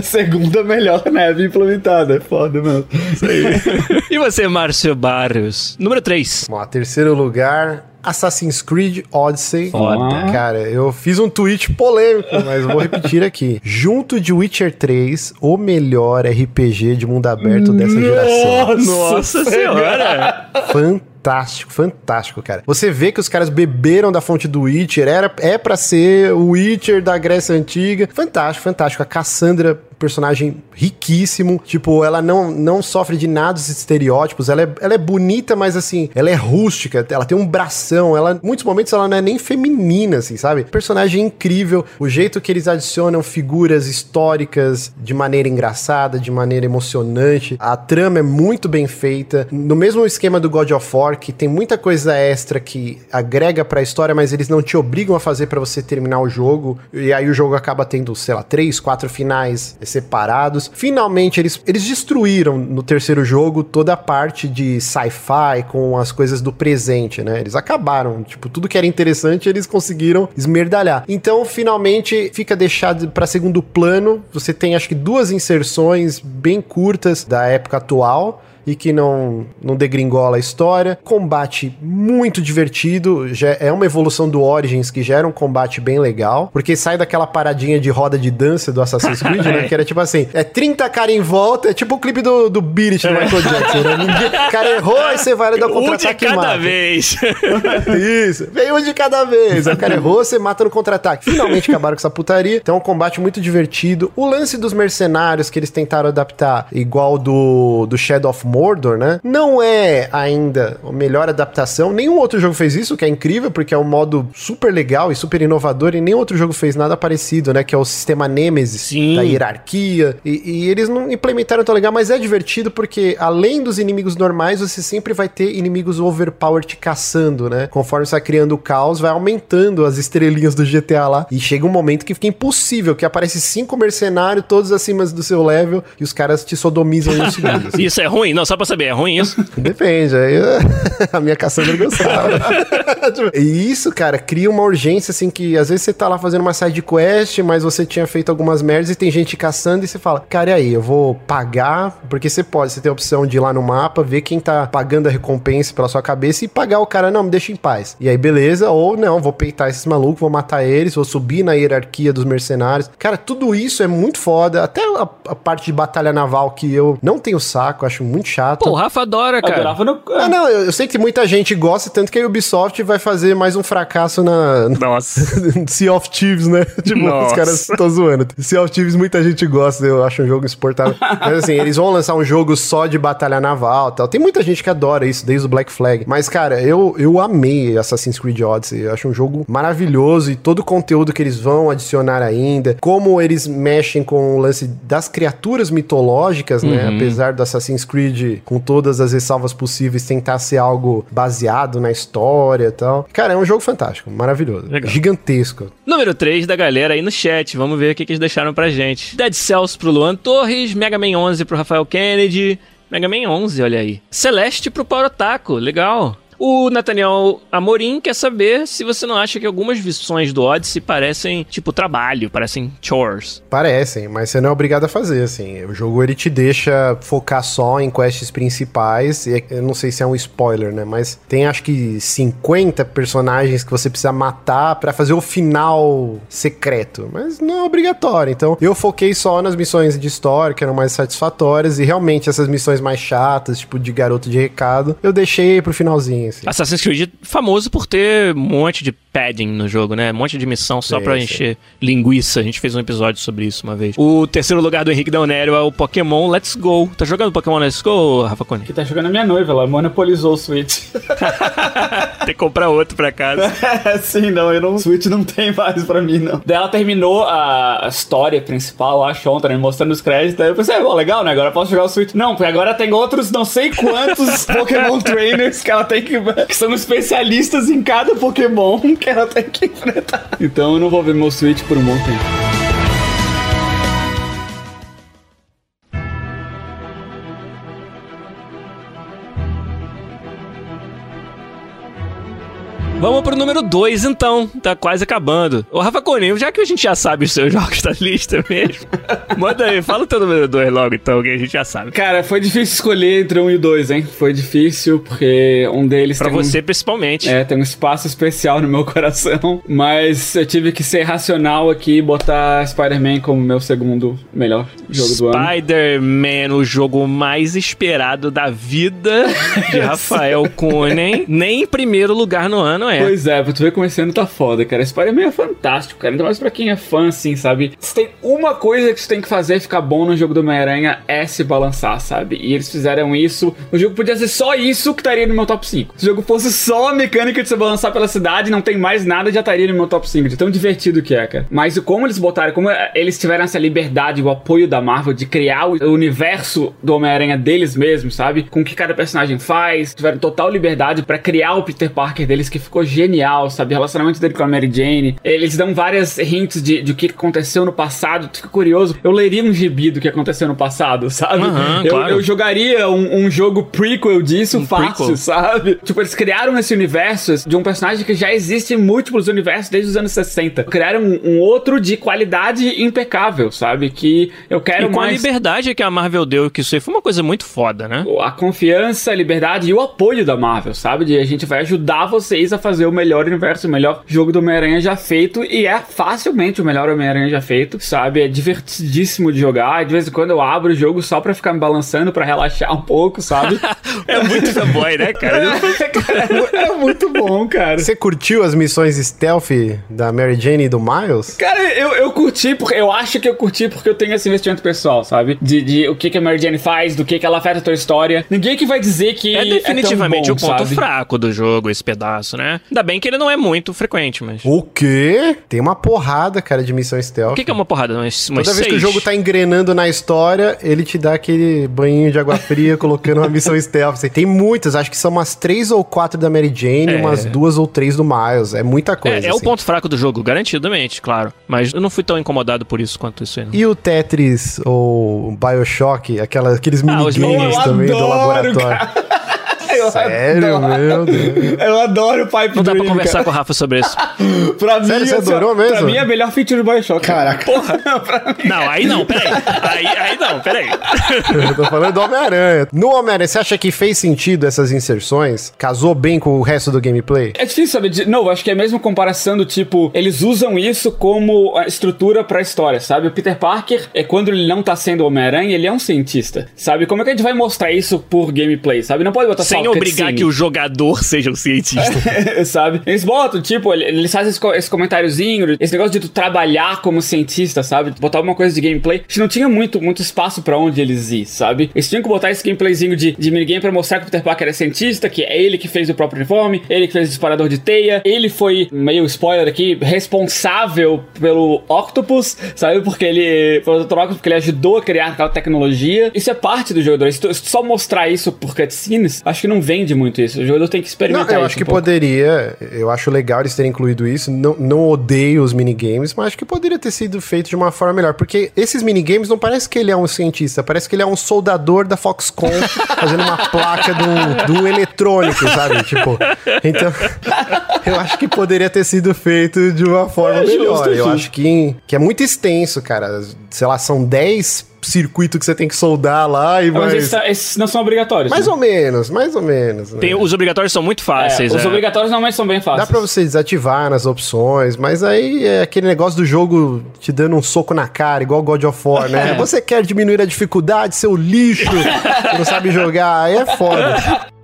a segunda melhor neve implementada. É foda mesmo. e você, Márcio Barros? Número 3. Vamos lá, terceiro lugar, Assassin's Creed Odyssey. Foda. Cara, eu fiz um tweet polêmico, mas vou repetir aqui. Junto de Witcher 3, o melhor RPG de mundo aberto dessa geração. Nossa senhora! Fantástico, fantástico, cara. Você vê que os caras beberam da fonte do Witcher, era, é pra ser o Witcher da Grécia Antiga. Fantástico, fantástico. A Cassandra, personagem riquíssimo. Tipo, ela não, não sofre de nada dos estereótipos. Ela é, ela é bonita, mas assim, ela é rústica. Ela tem um bração. Ela, em muitos momentos, ela não é nem feminina, assim, sabe? Personagem incrível. O jeito que eles adicionam figuras históricas de maneira engraçada, de maneira emocionante. A trama é muito bem feita. No mesmo esquema do God of War, que tem muita coisa extra que agrega pra história, mas eles não te obrigam a fazer pra você terminar o jogo. E aí o jogo acaba tendo, sei lá, três, quatro finais separados. Finalmente, eles, eles destruíram no terceiro jogo toda a parte de sci-fi com as coisas do presente, né? Eles acabaram, tipo, tudo que era interessante eles conseguiram esmerdalhar. Então, finalmente, fica deixado pra segundo plano. Você tem, acho que, duas inserções bem curtas da época atual e que não, não degringola a história. Combate muito divertido, já é uma evolução do Origins que já era um combate bem legal, porque sai daquela paradinha de roda de dança do Assassin's Creed, né? Que era tipo assim, é 30 cara em volta, é tipo o clipe do, do Beat do Michael Jackson, né? Ninguém, o cara errou, aí você vai dar Um de contra-ataque cada mata. vez. Isso, vem um de cada vez. Aí O cara errou, você mata no contra-ataque. Finalmente acabaram com essa putaria. Então é um combate muito divertido. O lance dos mercenários que eles tentaram adaptar, igual do, do Shadow of Mordor, né? Não é ainda a melhor adaptação. Nenhum outro jogo fez isso, que é incrível, porque é um modo super legal e super inovador, e nenhum outro jogo fez nada parecido, né? Que é o sistema Nemesis Sim. da hierarquia. E, e eles não implementaram tão legal, mas é divertido porque, além dos inimigos normais, você sempre vai ter inimigos overpowered te caçando, né? Conforme você vai criando o caos, vai aumentando as estrelinhas do GTA lá. E chega um momento que fica impossível, que aparece cinco mercenários, todos acima do seu level, e os caras te sodomizam em um segundo. assim. Isso é ruim? Não, só pra saber, é ruim isso? Depende, aí a minha Cassandra gostava. Tipo, e isso, cara, cria uma urgência, assim, que às vezes você tá lá fazendo uma side quest, mas você tinha feito algumas merdas e tem gente caçando e você fala, cara, e aí, eu vou pagar, porque você pode, você tem a opção de ir lá no mapa, ver quem tá pagando a recompensa pela sua cabeça e pagar o cara, não, me deixa em paz. E aí, beleza, ou não, vou peitar esses malucos, vou matar eles, vou subir na hierarquia dos mercenários. Cara, tudo isso é muito foda, até a, a parte de batalha naval que eu não tenho saco, acho muito chato. Pô, o Rafa adora, cara. adorava no. Ah, não, eu, eu sei que muita gente gosta, tanto que a Ubisoft vai fazer mais um fracasso na, Nossa. Sea of Thieves, né? Tipo, Nossa. os caras estão zoando. Sea of Thieves muita gente gosta, eu acho um jogo insuportável. Mas assim, eles vão lançar um jogo só de batalha naval e tal. Tem muita gente que adora isso, desde o Black Flag. Mas, cara, eu, eu amei Assassin's Creed Odyssey. Eu acho um jogo maravilhoso e todo o conteúdo que eles vão adicionar ainda. Como eles mexem com o lance das criaturas mitológicas, né? Apesar do Assassin's Creed, com todas as ressalvas possíveis, tentar ser algo baseado na história e tal. Cara, é um jogo fantástico, maravilhoso. Legal. Gigantesco. Número 3 da galera aí no chat. Vamos ver o que, que eles deixaram pra gente. Dead Cells pro Luan Torres, Mega Man 11 pro Rafael Kennedy. Mega Man 11, olha aí. Celeste pro Paulo Taco, legal. O Nathaniel Amorim quer saber se você não acha que algumas visões do Odyssey parecem, tipo, trabalho, parecem chores. Parecem, mas você não é obrigado a fazer, assim. O jogo ele te deixa focar só em quests principais. E eu não sei se é um spoiler, né? Mas tem acho que 50 personagens que você precisa matar pra fazer o final secreto. Mas não é obrigatório. Então eu foquei só nas missões de história, que eram mais satisfatórias. E realmente essas missões mais chatas, tipo de garoto de recado, eu deixei pro finalzinho, assim. Assassin's Creed é famoso por ter um monte de padding no jogo, né? Um monte de missão só Sim, pra sim. encher linguiça. A gente fez um episódio sobre isso uma vez. O terceiro lugar do Henrique Daunero é o Pokémon Let's Go. Tá jogando Pokémon Let's Go, Rafa Cone? Que tá jogando a minha noiva, ela monopolizou o Switch. Tem que comprar outro pra casa. É, sim, não, eu não, o Switch não tem mais pra mim, não. Daí ela terminou a história principal, acho, ontem, né, mostrando os créditos. Aí eu pensei, ó, legal, né? Agora eu posso jogar o Switch. Não, porque agora tem outros não sei quantos Pokémon Trainers que ela tem que. que são especialistas em cada Pokémon que ela tem que enfrentar. Então eu não vou ver meu Switch por um bom tempo. Vamos pro número 2, então. Tá quase acabando. Ô, Rafa Cone, já que a gente já sabe os seus jogos da lista mesmo, manda aí, fala o teu número 2 logo, então, que a gente já sabe. Cara, foi difícil escolher entre um e dois, hein? Foi difícil, porque um deles Pra tem um- você, principalmente. É, tem um espaço especial no meu coração, mas eu tive que ser racional aqui e botar Spider-Man como meu segundo melhor jogo do ano. Spider-Man, o jogo mais esperado da vida de Rafael Kunen. Nem em primeiro lugar no ano é. Pois é, pra tu ver como esse ano tá foda, cara. Spider-Man é fantástico, cara. Ainda mais pra quem é fã, assim, sabe? Se tem uma coisa que tu tem que fazer ficar bom no jogo do Homem-Aranha é se balançar, sabe? E eles fizeram isso. O jogo podia ser só isso que estaria no meu top 5. Se o jogo fosse só a mecânica de se balançar pela cidade, não tem mais nada, já estaria no meu top 5. De tão divertido que é, cara. Mas como eles botaram, como eles tiveram essa liberdade, o apoio da Marvel de criar o universo do Homem-Aranha deles mesmos, sabe? Com o que cada personagem faz, tiveram total liberdade pra criar o Peter Parker deles, que ficou genial, sabe? O relacionamento dele com a Mary Jane. Eles dão várias hints de, de o que aconteceu no passado. Tu fica curioso. Eu leria um gibi do que aconteceu no passado, sabe? Aham, eu, claro. eu jogaria um, um jogo prequel disso Um fácil, prequel. sabe? Tipo, eles criaram esse universo de um personagem que já existe em múltiplos universos desde os anos 60. Criaram um, um outro de qualidade impecável, sabe? Que eu quero E com a mais liberdade que a Marvel deu, que isso aí foi uma coisa muito foda, né? a confiança, a liberdade e o apoio da Marvel, sabe? De a gente vai ajudar vocês a fazer o melhor universo, o melhor jogo do Homem-Aranha já feito. E é facilmente o melhor Homem-Aranha já feito, sabe? É divertidíssimo de jogar. De vez em quando eu abro o jogo só pra ficar me balançando, pra relaxar um pouco, sabe? É muito fanboy, né, cara? É mu- é muito bom, cara. Você curtiu as missões stealth da Mary Jane e do Miles? Cara, eu, eu curti, porque eu acho que eu curti porque eu tenho esse investimento pessoal, sabe? De, de o que, que a Mary Jane faz, do que, que ela afeta a tua história. Ninguém que vai dizer que. É definitivamente é tão bom, o ponto sabe? fraco do jogo, esse pedaço, né? Ainda bem que ele não é muito frequente, mas. O quê? Tem uma porrada, cara, de missão stealth. O que, que é uma porrada? Umas, umas Toda vez que o jogo tá engrenando na história, ele te dá aquele banhinho de água fria colocando uma missão stealth. Assim, Tem muitas, acho que são umas três ou quatro da Mary Jane, É. umas duas ou três do Miles. É muita coisa. É, é o assim. ponto fraco do jogo, garantidamente, claro. Mas eu não fui tão incomodado por isso quanto isso aí. não. E o Tetris ou Bioshock, aquela, aqueles Ah, minigames Eu também do adoro, laboratório. Eu Sério, adoro. meu Deus. Eu adoro o Pipe Não dá pra conversar com o Rafa sobre isso. Pra Sério, mim, você assim, adorou Pra mesmo? mim é a melhor feature do Bioshock. Caraca. Não, aí não, peraí. Aí, aí não, peraí. Eu tô falando do Homem-Aranha. No Homem-Aranha, você acha que fez sentido essas inserções? Casou bem com o resto do gameplay? É difícil saber. De novo, acho que é mesmo comparação do tipo, eles usam isso como a estrutura pra história, sabe? O Peter Parker, é quando ele não tá sendo Homem-Aranha, ele é um cientista, sabe? Como é que a gente vai mostrar isso por gameplay, sabe? Não pode botar Sem só obrigar que o jogador seja um cientista. sabe? Eles botam, tipo, eles fazem esse, esse comentáriozinho, esse negócio de tu trabalhar como cientista, sabe? Botar alguma coisa de gameplay. A gente não tinha muito, muito espaço pra onde eles ir, sabe? Eles tinham que botar esse gameplayzinho de, de minigame pra mostrar que o Peter Parker é cientista, que é ele que fez o próprio uniforme, ele que fez o disparador de teia, ele foi, meio spoiler aqui, responsável pelo Octopus, sabe? Porque ele, pelo Dr. Octopus, porque ele ajudou a criar aquela tecnologia. Isso é parte do jogador. Se tu, se tu só mostrar isso por cutscenes, acho que não vende muito isso. O jogador tem que Não, experimentar eu isso acho um que pouco. poderia. Eu acho legal eles terem incluído isso. Não, não odeio os minigames, mas acho que poderia ter sido feito de uma forma melhor. Porque esses minigames não parece que ele é um cientista, parece que ele é um soldador da Foxconn fazendo uma placa de um, de um eletrônico, sabe? Tipo, então eu acho que poderia ter sido feito de uma forma É justo, melhor. é eu justo. acho que, que é muito extenso, cara. Sei lá, são 10 circuitos que você tem que soldar lá e Ah, Mas vai. esses, esses não são obrigatórios. Mais né? ou menos, mais ou menos. né? Tem- os obrigatórios são muito É, fáceis. os é. obrigatórios normalmente são bem fáceis. Dá pra você desativar nas opções, mas aí é aquele negócio do jogo te dando um soco na cara, igual God of War, né? Você quer diminuir a dificuldade, seu lixo, que não sabe jogar, aí é foda.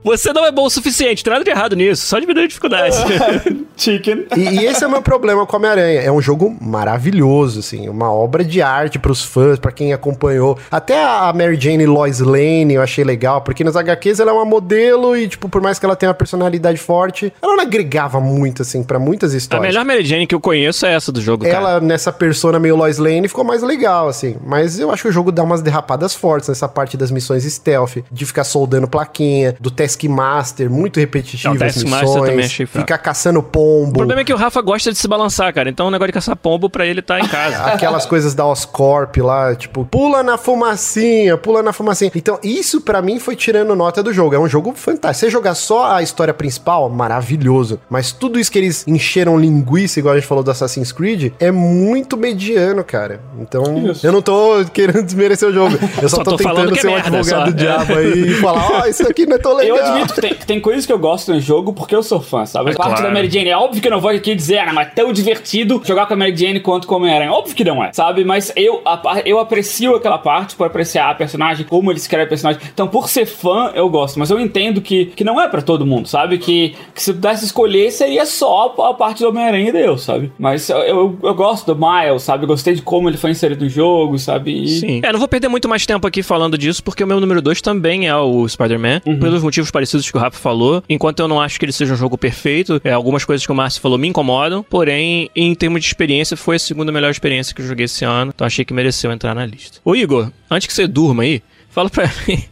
Você não é bom o suficiente, tem nada de errado nisso, só diminuir a dificuldade. Chicken. E, e esse é o meu problema com Homem-Aranha. É um jogo maravilhoso, assim, uma obra de arte pros fãs, pra quem acompanhou. Até a Mary Jane Lois Lane eu achei legal, porque nas HQs ela é uma modelo e, tipo, por mais que ela tenha uma personalidade forte, ela não agregava muito, assim, pra muitas a histórias. melhor Mary Jane que eu conheço é essa do jogo, cara. ela nessa persona meio Lois Lane ficou mais legal, assim. Mas eu acho que o jogo dá umas derrapadas fortes nessa parte das missões stealth, de ficar soldando plaquinha, do Taskmaster, muito repetitivo Não, as Taskmaster missões, também achei fraco. ficar caçando pombo. O problema é que o Rafa gosta de se balançar, cara. Então o negócio de caçar pombo pra ele tá em casa. Aquelas coisas da Oscorp lá, tipo, pula na fumacinha, pula na fumacinha. Então, isso pra mim foi tirando nota do jogo. É um jogo fantástico. Você jogar só a história principal, maravilhoso. Mas tudo isso que eles encheram linguiça, igual a gente falou do Assassin's Creed, é muito mediano, cara. Então, eu não tô querendo desmerecer o jogo. Eu só, Só tô, tô falando tentando que é ser um merda, advogado só. do diabo aí e falar, ó, isso aqui não é tão legal. Eu admito que tem, que tem coisas que eu gosto no jogo porque eu sou fã, sabe? A É parte claro. da Mary Jane, é óbvio que eu não vou aqui dizer, ah, mas é tão divertido jogar com a Mary Jane quanto com o Homem-Aranha. Óbvio que não é, sabe? Mas eu, a eu aprecio aquela parte por apreciar a personagem, como eles escrevem a personagem. Então, por ser fã, eu gosto. Mas eu entendo que, que não é pra todo mundo, sabe? Que, que se pudesse escolher, seria só a parte do Homem-Aranha e Deus, sabe? Mas eu, eu, eu gosto do Miles, sabe? Gostei de como ele foi inserido no jogo, sabe? E- Sim. É, não vou perder muito mais tempo aqui falando disso, porque o meu número 2 também é o Spider-Man, pelos motivos parecidos que o Rafa falou. Enquanto eu não acho que ele seja um jogo perfeito, é, algumas coisas que o Márcio falou me incomodam, porém, em termos de experiência, foi a segunda melhor experiência que eu joguei esse ano, então achei que mereceu entrar na lista. Ô Igor, antes que você durma aí, fala pra mim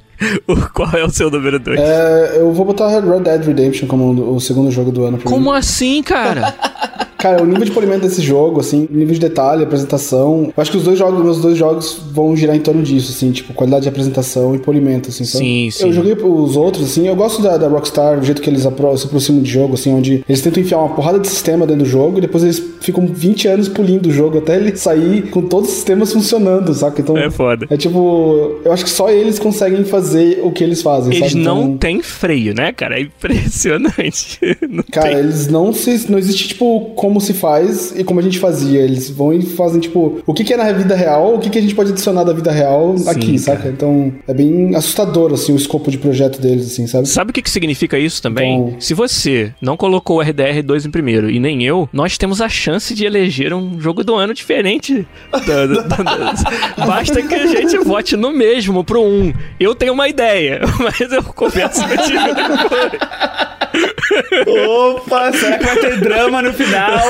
qual é o seu número 2. É, eu vou botar Red Dead Redemption como o segundo jogo do ano pra Como mim. assim, cara? Cara, o nível de polimento desse jogo, assim, nível de detalhe, apresentação. Eu acho que os dois jogos, meus dois jogos vão girar em torno disso, assim, tipo, qualidade de apresentação e polimento, assim. sabe? Sim, sim. Eu joguei os outros, assim, eu gosto da, da Rockstar, do jeito que eles se aproximam de jogo, assim, onde eles tentam enfiar uma porrada de sistema dentro do jogo e depois eles ficam 20 anos polindo o jogo até ele sair com todos os sistemas funcionando, saca? Então. É foda. É tipo, eu acho que só eles conseguem fazer o que eles fazem, Eles sabe? não Então- têm freio, né, cara? É impressionante. Cara, tem. eles não se. Não existe, tipo, como como se faz e como a gente fazia. Eles vão e fazem, tipo, o que, que é na vida real, o que, que a gente pode adicionar da vida real Sim, aqui, cara. saca? Então é bem assustador, assim, o escopo de projeto deles, assim, sabe? Sabe o que, que significa isso também? Então- Se você não colocou o RDR2 em primeiro e nem eu, nós temos a chance de eleger um jogo do ano diferente. Basta que a gente vote no mesmo pro um. Eu tenho uma ideia, mas eu converso contigo depois. Opa, será que vai ter drama no final?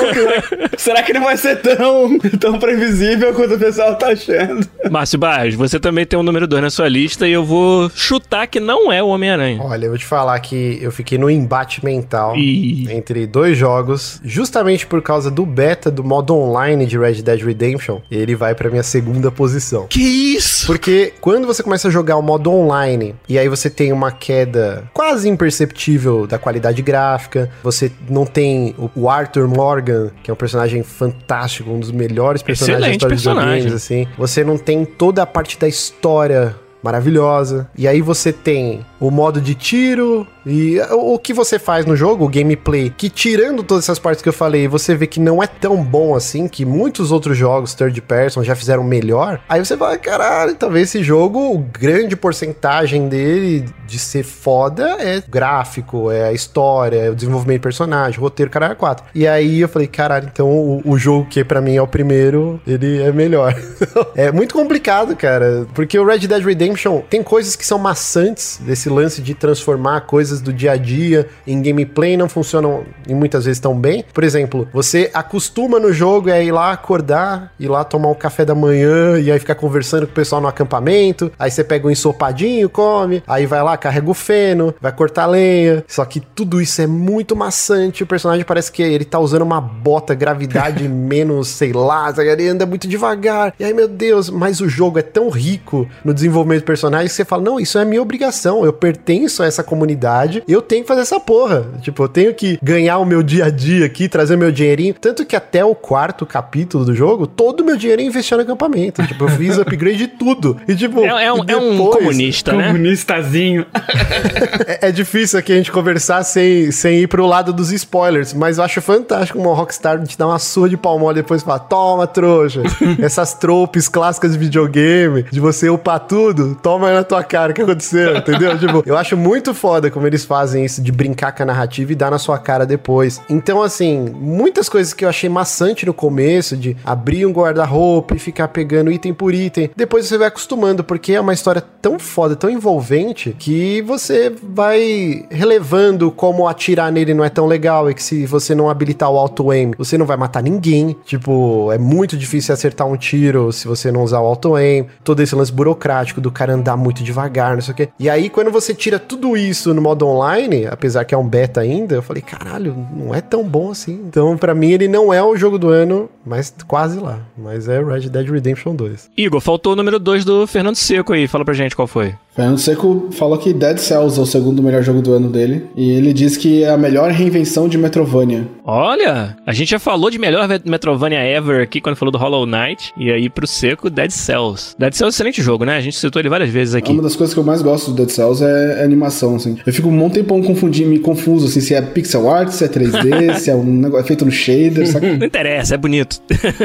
será que não vai ser tão, tão previsível quanto o pessoal tá achando? Márcio Barros, você também tem um número 2 na sua lista e eu vou chutar que não é o Homem-Aranha. Olha, eu vou te falar que eu fiquei no embate mental Ih. entre dois jogos, justamente por causa do beta do modo online de Red Dead Redemption. Ele vai pra minha segunda posição. Que isso? Porque quando você começa a jogar o modo online e aí você tem uma queda quase imperceptível da qualidade gráfica, você não tem o- Arthur Morgan, que é um personagem fantástico, um dos melhores personagens Excelente da história dos personagem. videogames, assim. Você não tem toda a parte da história maravilhosa. E aí você tem o modo de tiro e o o que você faz no jogo, o gameplay, que tirando todas essas partes que eu falei, você vê que não é tão bom assim, que muitos outros jogos third person já fizeram melhor. Aí você vai, caralho, talvez esse jogo, grande porcentagem dele de ser foda é gráfico, é a história, é o desenvolvimento de personagem, roteiro, caralho, 4. E aí eu falei, caralho, então o, o jogo que pra mim é o primeiro, ele é melhor. é muito complicado, cara, porque o Red Dead Redemption tem coisas que são maçantes desse lance de transformar coisas do dia a dia em gameplay não funcionam e muitas vezes tão bem. Por exemplo, você acostuma no jogo é ir lá acordar, ir lá tomar um café da manhã e aí ficar conversando com o pessoal no acampamento. Aí você pega um ensopadinho, come, aí vai lá, carrega o feno, vai cortar lenha. Só que tudo isso é muito maçante. O personagem parece que ele tá usando uma bota gravidade menos, sei lá, ele anda muito devagar. E aí, meu Deus, mas o jogo é tão rico no desenvolvimento do personagem que você fala: não, isso é minha obrigação. Eu pertenço a essa comunidade. Eu tenho que fazer essa porra. Tipo, eu tenho que ganhar o meu dia a dia aqui, trazer o meu dinheirinho. Tanto que até o quarto capítulo do jogo, todo o meu dinheiro é investido no acampamento. Tipo, eu fiz upgrade de tudo. E tipo, É, é um, é um depois- comunista, né? Comunistazinho. é, é difícil aqui a gente conversar sem, sem ir pro lado dos spoilers, mas eu acho fantástico uma Rockstar te dar uma surra de pau mole e depois falar, toma, trouxa. Essas tropes clássicas de videogame, de você upar tudo, toma aí na tua cara o que aconteceu, entendeu? tipo, eu acho muito foda como eles fazem isso de brincar com a narrativa e dar na sua cara depois. Então, assim, muitas coisas que eu achei maçante no começo, de abrir um guarda-roupa e ficar pegando item por item, depois você vai acostumando, porque é uma história tão foda, tão envolvente, que você vai relevando como atirar nele não é tão legal, e que se você não habilitar o auto-aim, você não vai matar ninguém. Tipo, é muito difícil acertar um tiro se você não usar o auto-aim. Todo esse lance burocrático do cara andar muito devagar, não sei o quê. E aí, quando você tira tudo isso no modo online, apesar que é um beta ainda, eu falei, caralho, não é tão bom assim. Então, pra mim, ele não é o jogo do ano, mas quase lá. Mas é Red Dead Redemption 2. Igor, faltou o número 2 do Fernando Seco aí. Fala pra gente qual foi. Fernando Seco falou que Dead Cells é o segundo melhor jogo do ano dele. E ele diz que é a melhor reinvenção de Metrovania. Olha, a gente já falou de melhor Met- Metrovania ever aqui quando falou do Hollow Knight. E aí pro Seco, Dead Cells. Dead Cells é um excelente jogo, né? A gente citou ele várias vezes aqui. Uma das coisas que eu mais gosto do Dead Cells é, é animação, assim. Eu fico um monte tempão confundindo, me confuso, assim, se é pixel art, se é 3D, se é um negócio é feito no shader, sabe? Não interessa, é bonito.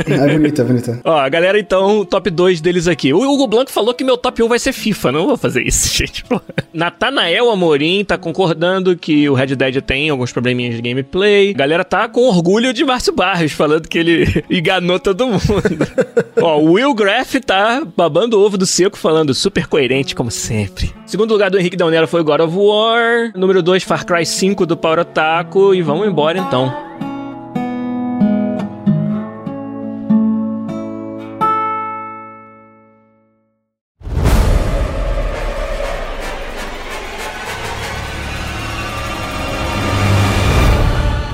É bonita, é bonita. Ó, galera, então, top 2 deles aqui. O Hugo Blanco falou que meu top 1 vai ser FIFA. Não vou fazer isso, gente. Natanael Amorim tá concordando que o Red Dead tem alguns probleminhas de gameplay. A galera tá com orgulho de Márcio Barros, falando que ele enganou todo mundo. Ó, o Will Graff tá babando o ovo do seco, falando super coerente, como sempre. Segundo lugar do Henrique Daunera foi God of War. Número 2, Far Cry 5 do Power Otaku. E vamos embora, então.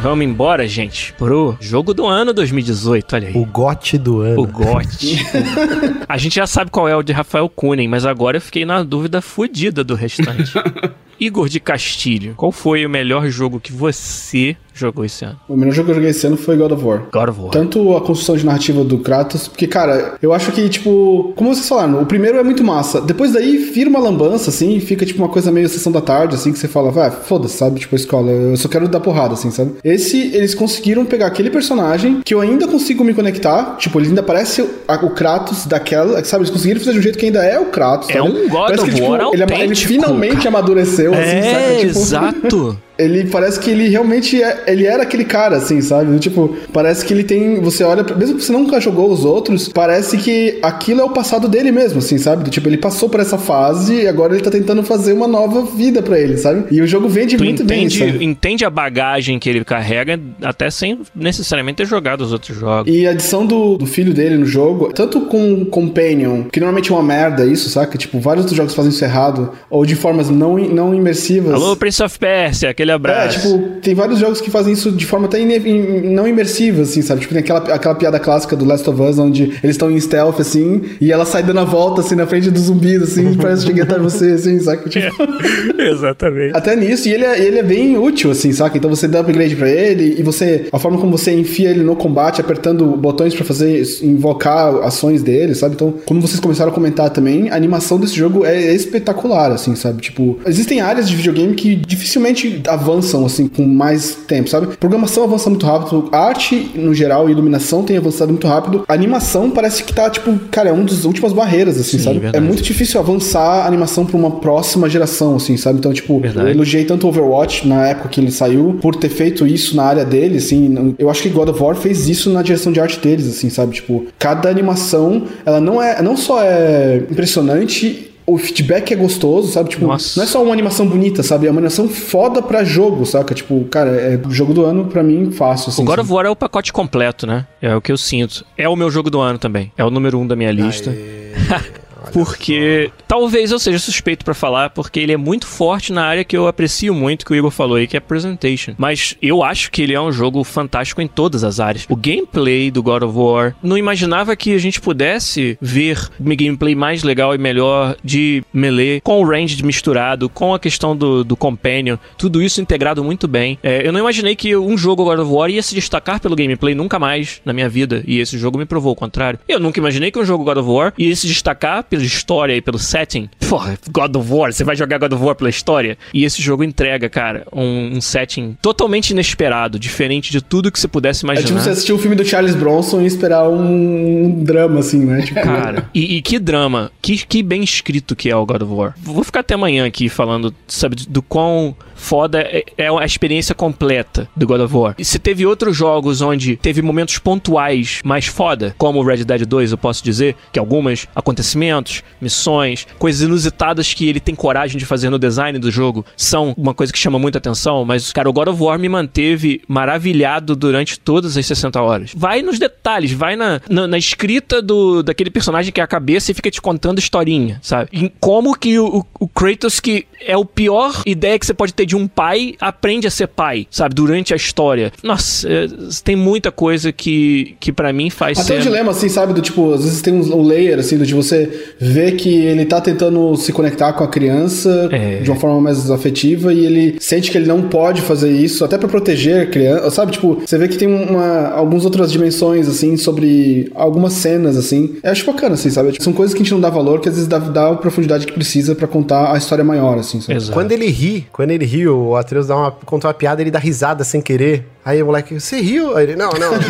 Vamos embora, gente, pro jogo do ano 2018, olha aí. O gote do ano. O GOT. A gente já sabe qual é o de Rafael Kunen, mas agora eu fiquei na dúvida fodida do restante. Igor de Castilho, qual foi o melhor jogo que você jogou esse ano? O melhor jogo que eu joguei esse ano foi God of War. God of War. Tanto a construção de narrativa do Kratos, porque, cara, eu acho que, tipo, como vocês falaram, o primeiro é muito massa. Depois daí vira uma lambança, assim, fica tipo uma coisa meio sessão da tarde, assim, que você fala, vai, foda-se, sabe? Tipo, a escola, eu só quero dar porrada, assim, sabe? Esse, eles conseguiram pegar aquele personagem que eu ainda consigo me conectar, tipo, ele ainda parece o, Kratos daquela, sabe? Eles conseguiram fazer de um jeito que ainda é o Kratos, É sabe? um God Parece of que, tipo, War ele, ele autêntico, finalmente amadureceu, assim, é, sabe? Tipo, exato. Ele parece que ele realmente é, ele era aquele cara, assim, sabe? Tipo, parece que ele tem. Você olha, mesmo que você nunca jogou os outros, parece que aquilo é o passado dele mesmo, assim, sabe? Tipo, ele passou por essa fase e agora ele tá tentando fazer uma nova vida pra ele, sabe? E o jogo vende Tu muito entende, bem, sabe? entende a bagagem que ele carrega, até sem necessariamente ter jogado os outros jogos. E a adição do, do filho dele no jogo, tanto com o Companion, que normalmente é uma merda isso, saca? Tipo, vários outros jogos fazem isso errado, ou de formas não, não imersivas. Alô, Prince of Persia, aquele É, abraço. tipo, tem vários jogos que fazem isso de forma até não imersiva, assim, sabe? Tipo, tem aquela, aquela piada clássica do Last of Us, onde eles estão em stealth, assim, e ela sai dando a volta, assim, na frente dos zumbis, assim, e parece cheguei até você, assim, saca? Tipo, Exatamente. até nisso, e ele é, ele é bem útil, assim, saca? Então você dá upgrade pra ele, e você, a forma como você enfia ele no combate, apertando botões pra fazer, invocar ações dele, sabe? Então, como vocês começaram a comentar também, a animação desse jogo é espetacular, assim, sabe? Tipo, existem áreas de videogame que dificilmente avançam, assim, com mais tempo, sabe? Programação avança muito rápido, arte, no geral, e iluminação tem avançado muito rápido. A animação parece que tá, tipo, cara, é uma das últimas barreiras, assim, Sim, sabe? verdade. É muito difícil avançar a animação pra uma próxima geração, assim, sabe? Então, tipo, Verdade. eu elogiei tanto Overwatch na época que ele saiu, por ter feito isso na área dele, assim. Eu acho que God of War fez isso na direção de arte deles, assim, sabe? Tipo, cada animação, ela não é, não só é impressionante. O feedback é gostoso, sabe? Tipo, Nossa. não é só uma animação bonita, sabe? É uma animação foda pra jogo, saca? Tipo, cara, é jogo do ano pra mim fácil, assim. O God of War é o pacote completo, né? É o que eu sinto. É o meu jogo do ano também. É o número um da minha lista. Porque talvez eu seja suspeito pra falar, porque ele é muito forte na área que eu aprecio muito, que o Igor falou aí, que é presentation. Mas eu acho que ele é um jogo fantástico em todas as áreas. O gameplay do God of War, não imaginava que a gente pudesse ver um gameplay mais legal e melhor de melee, com o range misturado, com a questão do, do companion, tudo isso integrado muito bem. É, eu não imaginei que um jogo God of War ia se destacar pelo gameplay nunca mais na minha vida, e esse jogo me provou o contrário. Eu nunca imaginei que um jogo God of War ia se destacar pela história e pelo setting. Porra, God of War, você vai jogar God of War pela história? E esse jogo entrega, cara, um, um setting totalmente inesperado, diferente de tudo que você pudesse É imaginar. tipo você assistir o filme do Charles Bronson e esperar um, um drama, assim, né? Tipo, Cara, e, e que drama, que, que bem escrito que é o God of War. Vou ficar até amanhã aqui falando, sabe, do quão foda é, é a experiência completa do God of War. E se teve outros jogos onde teve momentos pontuais mais foda, como Red Dead 2, eu posso dizer, que algumas acontecimentos, missões, coisas inusitadas que ele tem coragem de fazer no design do jogo são uma coisa que chama muita atenção, mas, cara, o God of War me manteve maravilhado durante todas as 60 horas. Vai nos detalhes, vai na, na, na escrita do, daquele personagem que é a cabeça e fica te contando historinha, sabe? Em como que o, o Kratos, que é o pior ideia que você pode ter de um pai, aprende a ser pai, sabe? Durante a história. Nossa, é, tem muita coisa que, que para mim faz Até ser... o dilema, assim, sabe? Do tipo, às vezes tem um, um layer, assim, do de você ver que ele tá tentando se conectar com a criança É. de uma forma mais afetiva e ele sente que ele não pode fazer isso, até pra proteger a criança, sabe? Tipo, você vê que tem uma, algumas outras dimensões, assim, sobre algumas cenas, assim. Eu acho bacana, assim, sabe? São coisas que a gente não dá valor, que às vezes dá, dá a profundidade que precisa pra contar a história maior, assim. Quando ele ri, quando ele ri, o Atreus dá uma, conta uma piada, ele dá risada sem querer. Aí o moleque, você riu? Aí ele, não, não.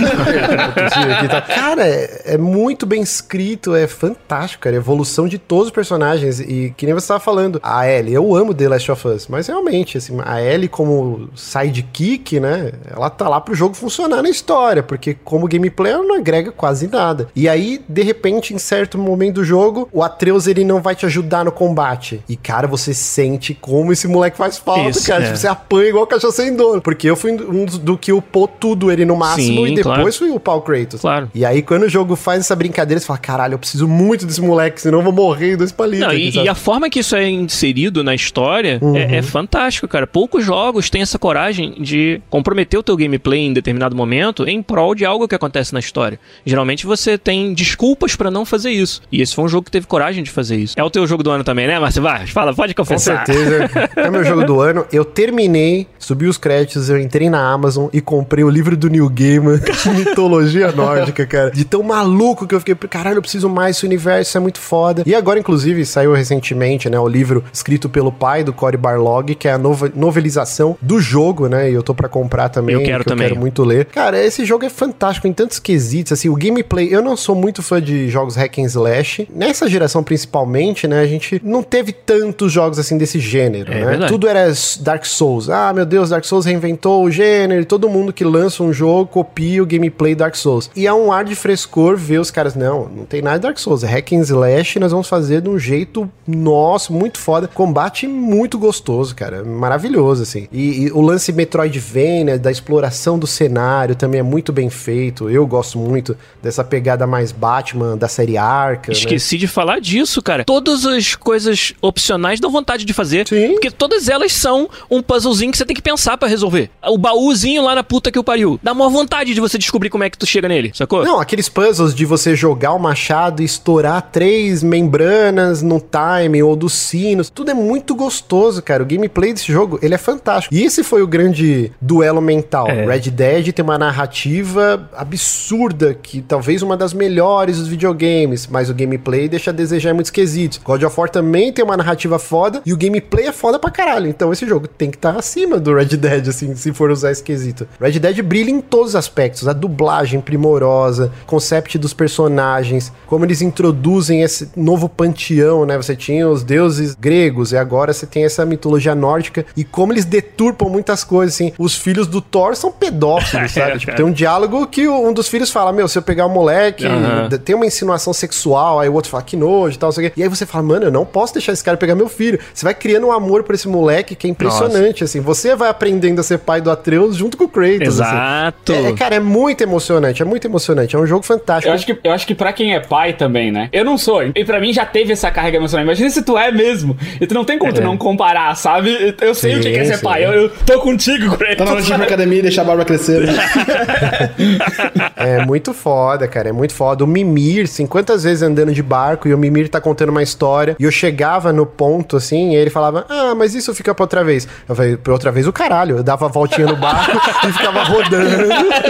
Tá. Cara, é, é muito bem escrito, é fantástico, cara. A evolução de todos os personagens. E que nem você tava falando, a Ellie, eu amo The Last of Us, mas realmente, assim, a Ellie como sidekick, né? Ela tá lá pro jogo funcionar na história, porque como gameplay ela não agrega quase nada. E aí, de repente, em certo momento do jogo, o Atreus ele não vai te ajudar no combate. E, cara, você sente como esse moleque faz falta, Isso, cara. é. Tipo, você apanha igual cachorro sem dono. Porque eu fui um dos do que upou tudo ele no máximo Sim, e depois claro. fui upar o Kratos. Claro. E aí, quando o jogo faz essa brincadeira, você fala: caralho, eu preciso muito desse moleque, senão eu vou morrer em dois palitos. Não, e, e a forma que isso é inserido na história Uhum. é, é fantástico, cara. Poucos jogos têm essa coragem de comprometer o teu gameplay em determinado momento em prol de algo que acontece na história. Geralmente você tem desculpas pra não fazer isso. E esse foi um jogo que teve coragem de fazer isso. É o teu jogo do ano também, né, Márcio? Vai, fala, pode Com confessar. certeza. É meu jogo do ano. Eu terminei, subi os créditos, eu entrei na Amazon e comprei o livro do New Gamer de mitologia nórdica, cara. De tão maluco que eu fiquei, caralho, eu preciso mais desse universo, isso é muito foda. E agora, inclusive, saiu recentemente, né, o livro escrito pelo pai do Cory Barlog, que é a nova novelização do jogo, né? E eu tô pra comprar também. Eu quero que também. Eu quero muito ler. Cara, esse jogo é fantástico em tantos quesitos, assim, o gameplay, eu não sou muito fã de jogos hack and slash. Nessa geração, principalmente, né, a gente não teve tantos jogos, assim, desse gênero, É né? verdade. Tudo era Dark Souls. Ah, meu Deus, Dark Souls reinventou o gênero, e todo mundo que lança um jogo copia o gameplay Dark Souls. E é um ar de frescor ver os caras, não, não tem nada de Dark Souls, é hack and slash, nós vamos fazer de um jeito, nossa, muito foda. Combate muito gostoso, cara, maravilhoso, assim. E, e o lance Metroidvania, da exploração do cenário, também é muito bem feito. Eu gosto muito dessa pegada mais Batman, da série Arca, né? Esqueci de falar disso, cara. Todas as coisas opcionais dão vontade de fazer. Sim. Porque todas elas são um puzzlezinho que você tem que pensar pra resolver. O baúzinho lá na puta que o pariu. Dá maior vontade de você descobrir como é que tu chega nele, sacou? Não, aqueles puzzles de você jogar o machado e estourar três membranas no time ou dos sinos, tudo é muito gostoso, cara. O gameplay desse jogo, ele é fantástico. E esse foi o grande duelo mental. É. Red Dead tem uma narrativa absurda, que talvez uma das melhores dos videogames, mas o gameplay deixa a desejar em muitos quesitos. God of War também tem uma narrativa foda e o gameplay é foda pra caralho. Então esse jogo tem que estar acima do Red Dead, assim, se for usar esse quesito. Red Dead brilha em todos os aspectos. A dublagem primorosa, concept dos personagens, como eles introduzem esse novo panteão, né? Você tinha os deuses gregos e agora você tem essa mitologia nórdica e como eles deturpam muitas coisas, assim. Os filhos do Thor são pedófilos, sabe? tipo, tem um diálogo que um dos filhos fala, meu, se eu pegar o moleque, Aham. d- tem uma insinuação sexual, aí o outro fala, que nojo e tal, sei o quê. E aí você fala, mano, eu não posso deixar esse cara pegar meu filho. Você vai criando um amor por esse moleque que é impressionante, assim. Você vai aprendendo a ser pai do Atreus junto com o Kratos, assim. Exato. É, é, cara, é muito emocionante, é muito emocionante. É um jogo fantástico. Eu acho, que, eu acho que pra quem é pai também, né? Eu não sou. E pra mim já teve essa carga emocional. Imagina se tu é mesmo. E tu não tem como tu não comparar, sabe? Eu sei Sim, o que é ser sim. pai. Eu, eu tô contigo, Kratos. Tá na hora de ir pra academia e deixar a barba crescer. né? É muito foda, cara. É muito foda. O Mimir, 50 vezes andando de barco e o Mimir tá contando uma história. E eu chegava no ponto assim, e ele falava: Ah, mas isso fica pra outra vez. Eu falei: Pra outra vez o caralho. Eu dava a voltinha no barco e ficava rodando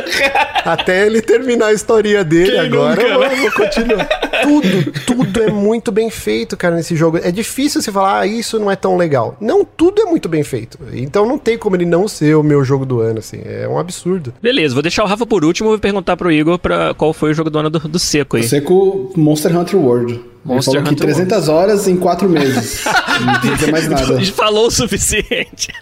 até ele terminar a historinha dele. Quem Agora nunca, eu vou, né? vou continuar. Tudo, tudo é muito bem feito, cara, nesse jogo. É difícil você falar, ah, isso não é tão legal. Não, tudo é muito bem feito. Então não tem como ele não ser o meu jogo do ano, assim. É um absurdo. Beleza, vou deixar o Rafa por último e vou perguntar pro Igor pra qual foi o jogo do ano do, do seco aí. Você com Monster Hunter World. Monster Ele falou que Hunter 300 horas em 4 meses. não precisa dizer mais nada. Falou o suficiente.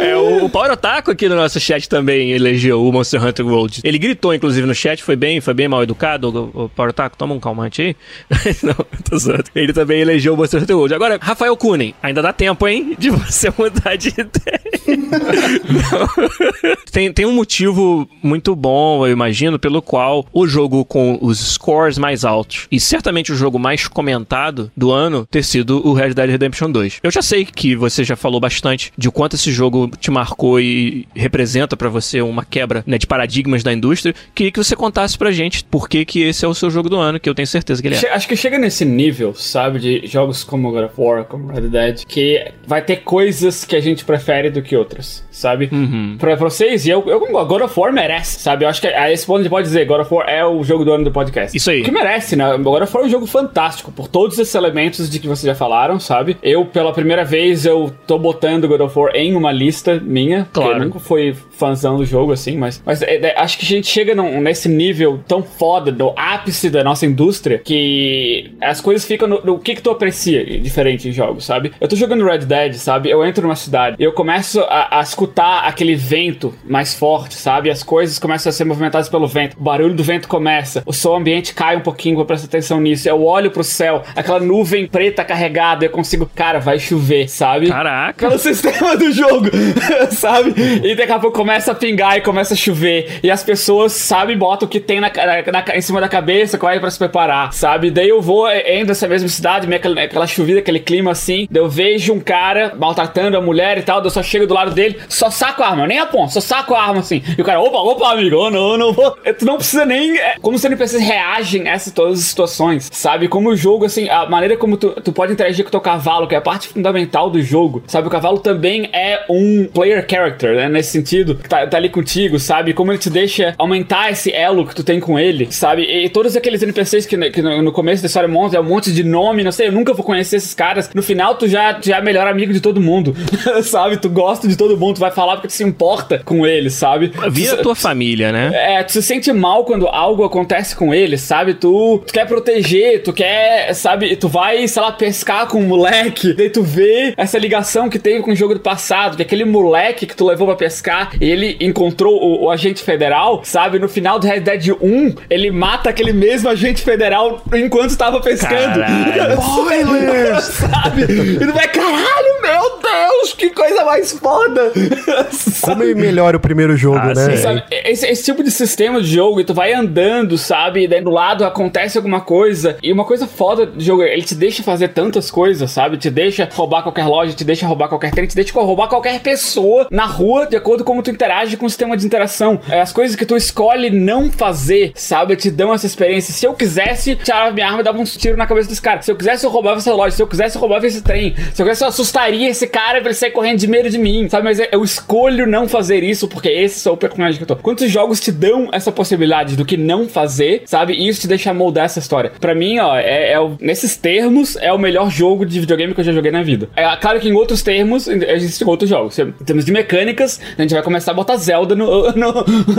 É, o, o Power Otaku aqui no nosso chat também elegeu o Monster Hunter World. Ele gritou, inclusive, no chat, foi bem, foi bem mal educado. O, o Power Otaku, toma um calmante aí. Não, tô zoando. Ele também elegeu o Monster Hunter World. Agora, Rafael Kunen, ainda dá tempo, hein, de você mudar de ideia. Tem, tem um motivo muito bom, eu imagino, pelo qual o jogo com os scores mais altos e certamente o jogo mais comentado do ano ter sido o Red Dead Redemption 2. Eu já sei que você já falou bastante de quanto esse jogo te marcou e representa pra você uma quebra né, de paradigmas da indústria. Queria que você contasse pra gente por que, que esse é o seu jogo do ano, que eu tenho certeza que ele é. Acho que chega nesse nível, sabe, de jogos como God of War, como Red Dead, que vai ter coisas que a gente prefere do que outras, sabe? Uhum. Pra vocês, e eu, eu concordo, God of War merece, sabe? Eu acho que a esse ponto a gente pode dizer, God of War é o jogo do ano do podcast. Isso aí. Que merece, né? God of War é um jogo fantástico, por todos esses elementos de que vocês já falaram, sabe? Eu, pela primeira vez, eu tô botando God of War em uma lista minha, Claro. eu nunca fui fãzão do jogo, assim, mas, mas é, é, acho que a gente chega num- nesse nível tão foda, do ápice da nossa indústria, que as coisas ficam no, no que que tu aprecia diferente em jogos, sabe? Eu tô jogando Red Dead, sabe? Eu entro numa cidade e eu começo a, a escutar aquele vento mais forte, sabe? As coisas começam a ser movimentadas pelo vento. O barulho do vento começa. O som ambiente cai um pouquinho, vou prestar atenção nisso. Eu olho pro céu, aquela nuvem preta carregada, eu consigo, cara, vai chover, sabe? Caraca. Pelo sistema do jogo, sabe? E daqui a pouco começa a pingar e começa a chover. E as pessoas, sabe, botam o que tem na, na, na em cima da cabeça, é pra se preparar, sabe? Daí eu vou, indo nessa mesma cidade, meio aquela, aquela aquele clima assim. Daí eu vejo um cara maltratando a mulher e tal. Daí eu só chego do lado dele, só saco a arma, eu nem aponto, só saco a arma assim. E o cara, opa, opa, amigo, oh, não, não vou. Tu não precisa nem. é, Como os NPCs reagem a essas todas as situações, sabe? Como o jogo, assim, a maneira como tu, tu pode interagir com o teu cavalo, que é a parte fundamental do jogo, sabe? O cavalo também é um player character, né? Nesse sentido, que tá, tá ali contigo, sabe? Como ele te deixa aumentar esse elo que tu tem com ele, sabe? E, todos aqueles NPCs que, que no, no começo da história monstro é um monte de nome, não sei, eu nunca vou conhecer esses caras. No final, tu já, já é melhor amigo de todo mundo, sabe? Tu gosta de todo mundo, tu vai falar porque tu se importa com eles, sabe? Vira Tu- tua família, né? é, tu se sente mal quando algo acontece com ele, sabe? Tu, tu quer proteger, tu quer, sabe? Tu vai, sei lá, pescar com um moleque, daí tu vê essa ligação que teve com o jogo do passado, de aquele moleque que tu levou pra pescar e ele encontrou o, o agente federal, sabe? No final do Red Dead 1, ele mata aquele mesmo agente federal enquanto estava pescando. Caralho. Spoilers! sabe? E tu vai, caralho, meu Deus, que coisa mais foda! Como ele melhora o primeiro jogo, Ah, né? sim. Sabe, esse, esse tipo de sistema de jogo, e tu vai andando, sabe? E daí do lado acontece alguma coisa. E uma coisa foda do jogo, ele te deixa fazer tantas coisas, sabe? Te deixa roubar qualquer loja, te deixa roubar qualquer trem, te deixa roubar qualquer pessoa na rua, de acordo com como tu interage com o sistema de interação. É, As coisas que tu escolhe não fazer, sabe? Te dão essa experiência. Se eu quisesse, tirava minha arma e dava um tiro na cabeça desse cara. Se eu quisesse, eu roubava essa loja. Se eu quisesse, eu roubava esse trem. Se eu quisesse, eu assustaria esse cara pra ele sair correndo de medo de mim, sabe? Mas eu escolho não fazer isso porque esse é o personagem que eu tô. Quantos jogos te dão essa possibilidade do que não fazer, sabe? E isso te deixa moldar essa história. Pra mim, ó, é, é nesses termos, é o melhor jogo de videogame que eu já joguei na vida. É claro que em outros termos, existem outros jogos. Em termos de mecânicas, a gente vai começar a botar Zelda no, no,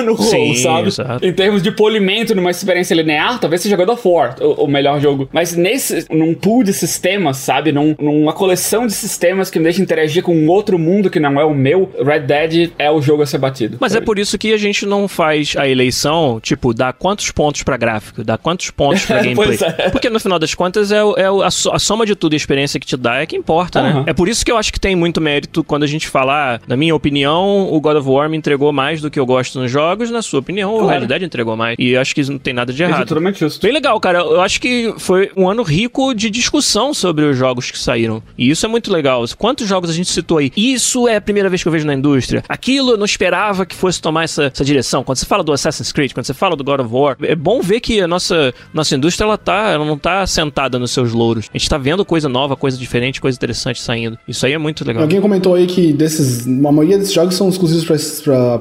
no rolo, Sim, sabe? exato. Em termos de polimento numa experiência linear, talvez seja God of War o, o melhor jogo. Mas nesse, num pool de sistemas, sabe? Num- numa coleção de sistemas que me deixa interagir com um outro mundo que não é o meu, Red Dead é o jogo a ser batido. Mas é por isso que a gente não faz a eleição, tipo, dá quantos pontos pra gráfico, dá quantos pontos pra gameplay. Pois é. Porque no final das contas é, é a, a soma de tudo e a experiência que te dá é que importa, né? Aham. É por isso que eu acho que tem muito mérito quando a gente fala, ah, na minha opinião, o God of War me entregou mais do que eu gosto nos jogos, na sua opinião, o Claro. Red Dead entregou mais. E eu acho que isso não tem nada de é errado. totalmente justo. Bem legal, cara. Eu acho que foi um ano rico de discussão sobre os jogos que saíram. E isso é muito legal. Quantos jogos a gente citou aí? Isso é a primeira vez que eu vejo na indústria. Aquilo eu não esperava que fosse tomar essa, essa direção. Quando você fala do Assassin's Creed, quando você fala do God of War, é bom ver que a nossa, nossa indústria ela tá, ela não tá sentada nos seus louros. A gente tá vendo coisa nova, coisa diferente, coisa interessante saindo. Isso aí é muito legal. Alguém comentou aí que desses, uma maioria desses jogos são exclusivos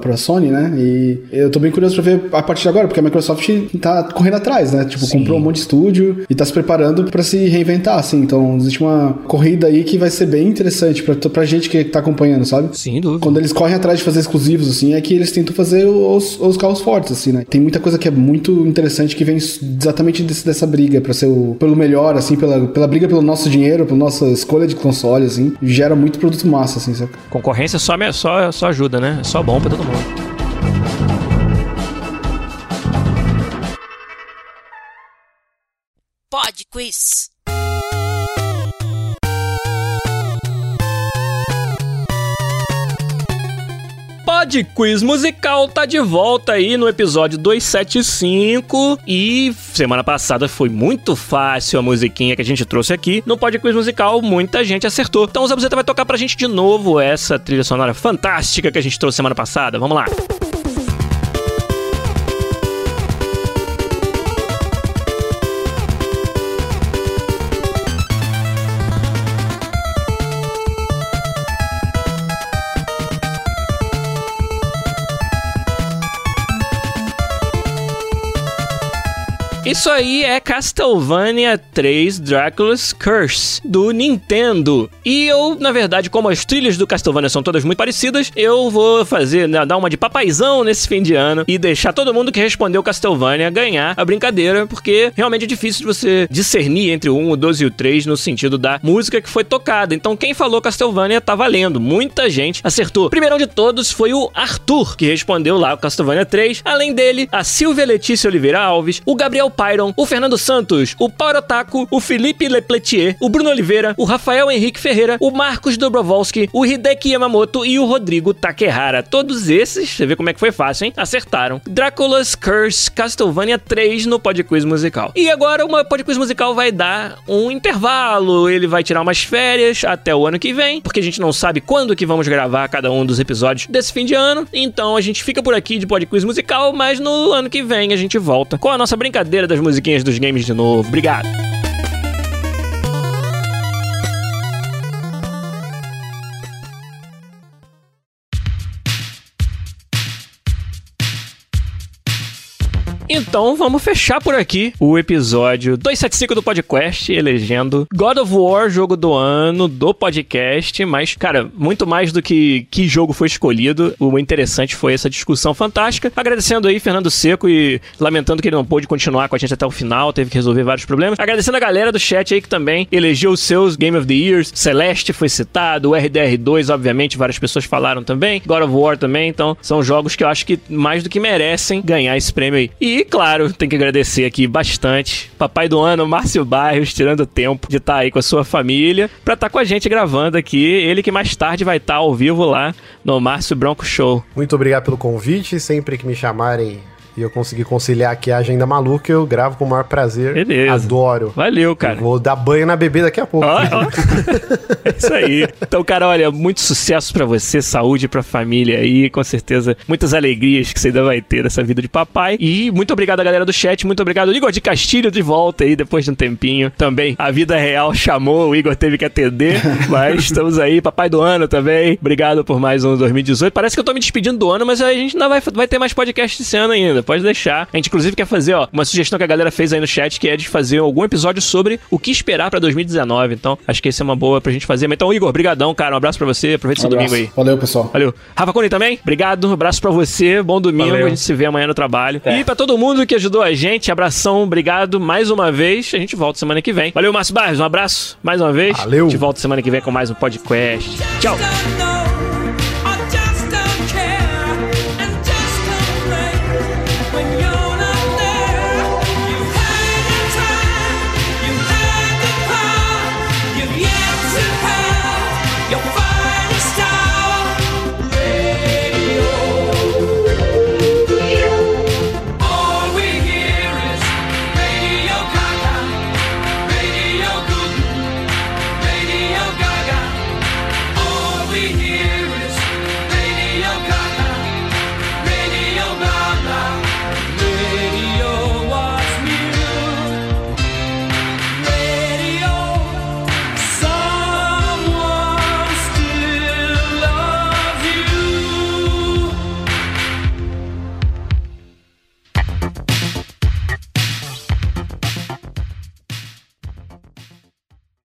pra Sony, né? E eu tô bem curioso pra ver a partir de agora, porque a Microsoft tá correndo atrás, né? Tipo, comprou um monte de estúdio e tá se preparando pra se reinventar, assim. Então, existe uma corrida aí que vai ser bem interessante pra, pra gente que tá acompanhando, sabe? Sem dúvida. Quando eles correm atrás de fazer exclusivos, assim, é que eles tentam fazer os, os carros fortes, assim, né? Tem muita coisa que é muito interessante que vem exatamente desse- dessa briga pra ser o, pelo melhor, assim, pela, pela briga pelo nosso dinheiro, pela nossa escolha de console, assim. Gera muito produto massa, assim, saca? Concorrência só, só, só ajuda, né? É só bom pra todo mundo. Pod Quiz. Pod Quiz Musical tá de volta aí no episódio 275 e semana passada foi muito fácil a musiquinha que a gente trouxe aqui. No Pod Quiz Musical muita gente acertou. Então o Zabuzeta vai tocar pra gente de novo essa trilha sonora fantástica que a gente trouxe semana passada. Vamos lá. Isso aí é Castlevania 3 Dracula's Curse do Nintendo. E eu, na verdade, como as trilhas do Castlevania são todas muito parecidas, eu vou fazer, né, dar uma de papaizão nesse fim de ano e deixar todo mundo que respondeu Castlevania ganhar a brincadeira, porque realmente é difícil de você discernir entre o 1, o 12 e o 3 no sentido da música que foi tocada. Então, quem falou Castlevania tá valendo. Muita gente acertou. Primeiro de todos foi o Arthur, que respondeu lá o Castlevania 3. Além dele, a Silvia Letícia Oliveira Alves, o Gabriel O Fernando Santos, o Paulo Otaku, o Felipe Lepletier, o Bruno Oliveira, o Rafael Henrique Ferreira, o Marcos Dobrovolski, o Hideki Yamamoto e o Rodrigo Takehara. Todos esses, você vê como é que foi fácil, hein? Acertaram. Dracula's Curse Castlevania 3 no Podquiz Musical. E agora o Podquiz Musical vai dar um intervalo, ele vai tirar umas férias até o ano que vem, porque a gente não sabe quando que vamos gravar cada um dos episódios desse fim de ano. Então a gente fica por aqui de Podquiz Musical, mas no ano que vem a gente volta com a nossa brincadeira das musiquinhas dos games de novo. Obrigado. Então vamos fechar por aqui o episódio 275 do podcast, elegendo God of War, jogo do ano do podcast. Mas, cara, muito mais do que que jogo foi escolhido, o interessante foi essa discussão fantástica. Agradecendo aí Fernando Seco e lamentando que ele não pôde continuar com a gente até o final, teve que resolver vários problemas. Agradecendo a galera do chat aí que também elegeu os seus Game of the Years. Celeste foi citado, o RDR2, obviamente, várias pessoas falaram também. God of War também. Então, são jogos que eu acho que mais do que merecem ganhar esse prêmio aí. E, claro, tem que agradecer aqui bastante. Papai do ano, Márcio Barrios, tirando tempo de estar aí com a sua família pra estar com a gente gravando aqui. Ele que mais tarde vai estar ao vivo lá no Márcio Bronco Show. Muito obrigado pelo convite. Sempre que me chamarem e eu conseguir conciliar aqui a agenda maluca, eu gravo com o maior prazer. Beleza. Adoro. Valeu, cara. Eu vou dar banho na bebê daqui a pouco. Ó, ó. É isso aí. Então, cara, olha, muito sucesso pra você, saúde pra família aí, com certeza muitas alegrias que você ainda vai ter nessa vida de papai. E muito obrigado a galera do chat, muito obrigado Igor de Castilho de volta aí depois de um tempinho. Também a vida real chamou, o Igor teve que atender, mas estamos aí, papai do ano também. Obrigado por mais um 2018. Parece que eu tô me despedindo do ano, mas a gente ainda vai, vai ter mais podcast esse ano ainda. Pode deixar. A gente inclusive quer fazer, ó, uma sugestão que a galera fez aí no chat, que é de fazer algum episódio sobre o que esperar pra 2019. Então, acho que essa é uma boa pra gente fazer. Então, Igor, brigadão, cara. Um abraço pra você. Aproveita seu abraço. domingo aí. Valeu, pessoal. Valeu. Rafa Cone também, obrigado. Um abraço pra você. Bom domingo. Valeu. A gente se vê amanhã no trabalho. É. E pra todo mundo que ajudou a gente, abração, obrigado mais uma vez. A gente volta semana que vem. Valeu, Márcio Barros. Um abraço mais uma vez. Valeu. A gente volta semana que vem com mais um podcast. Tchau. Tchau.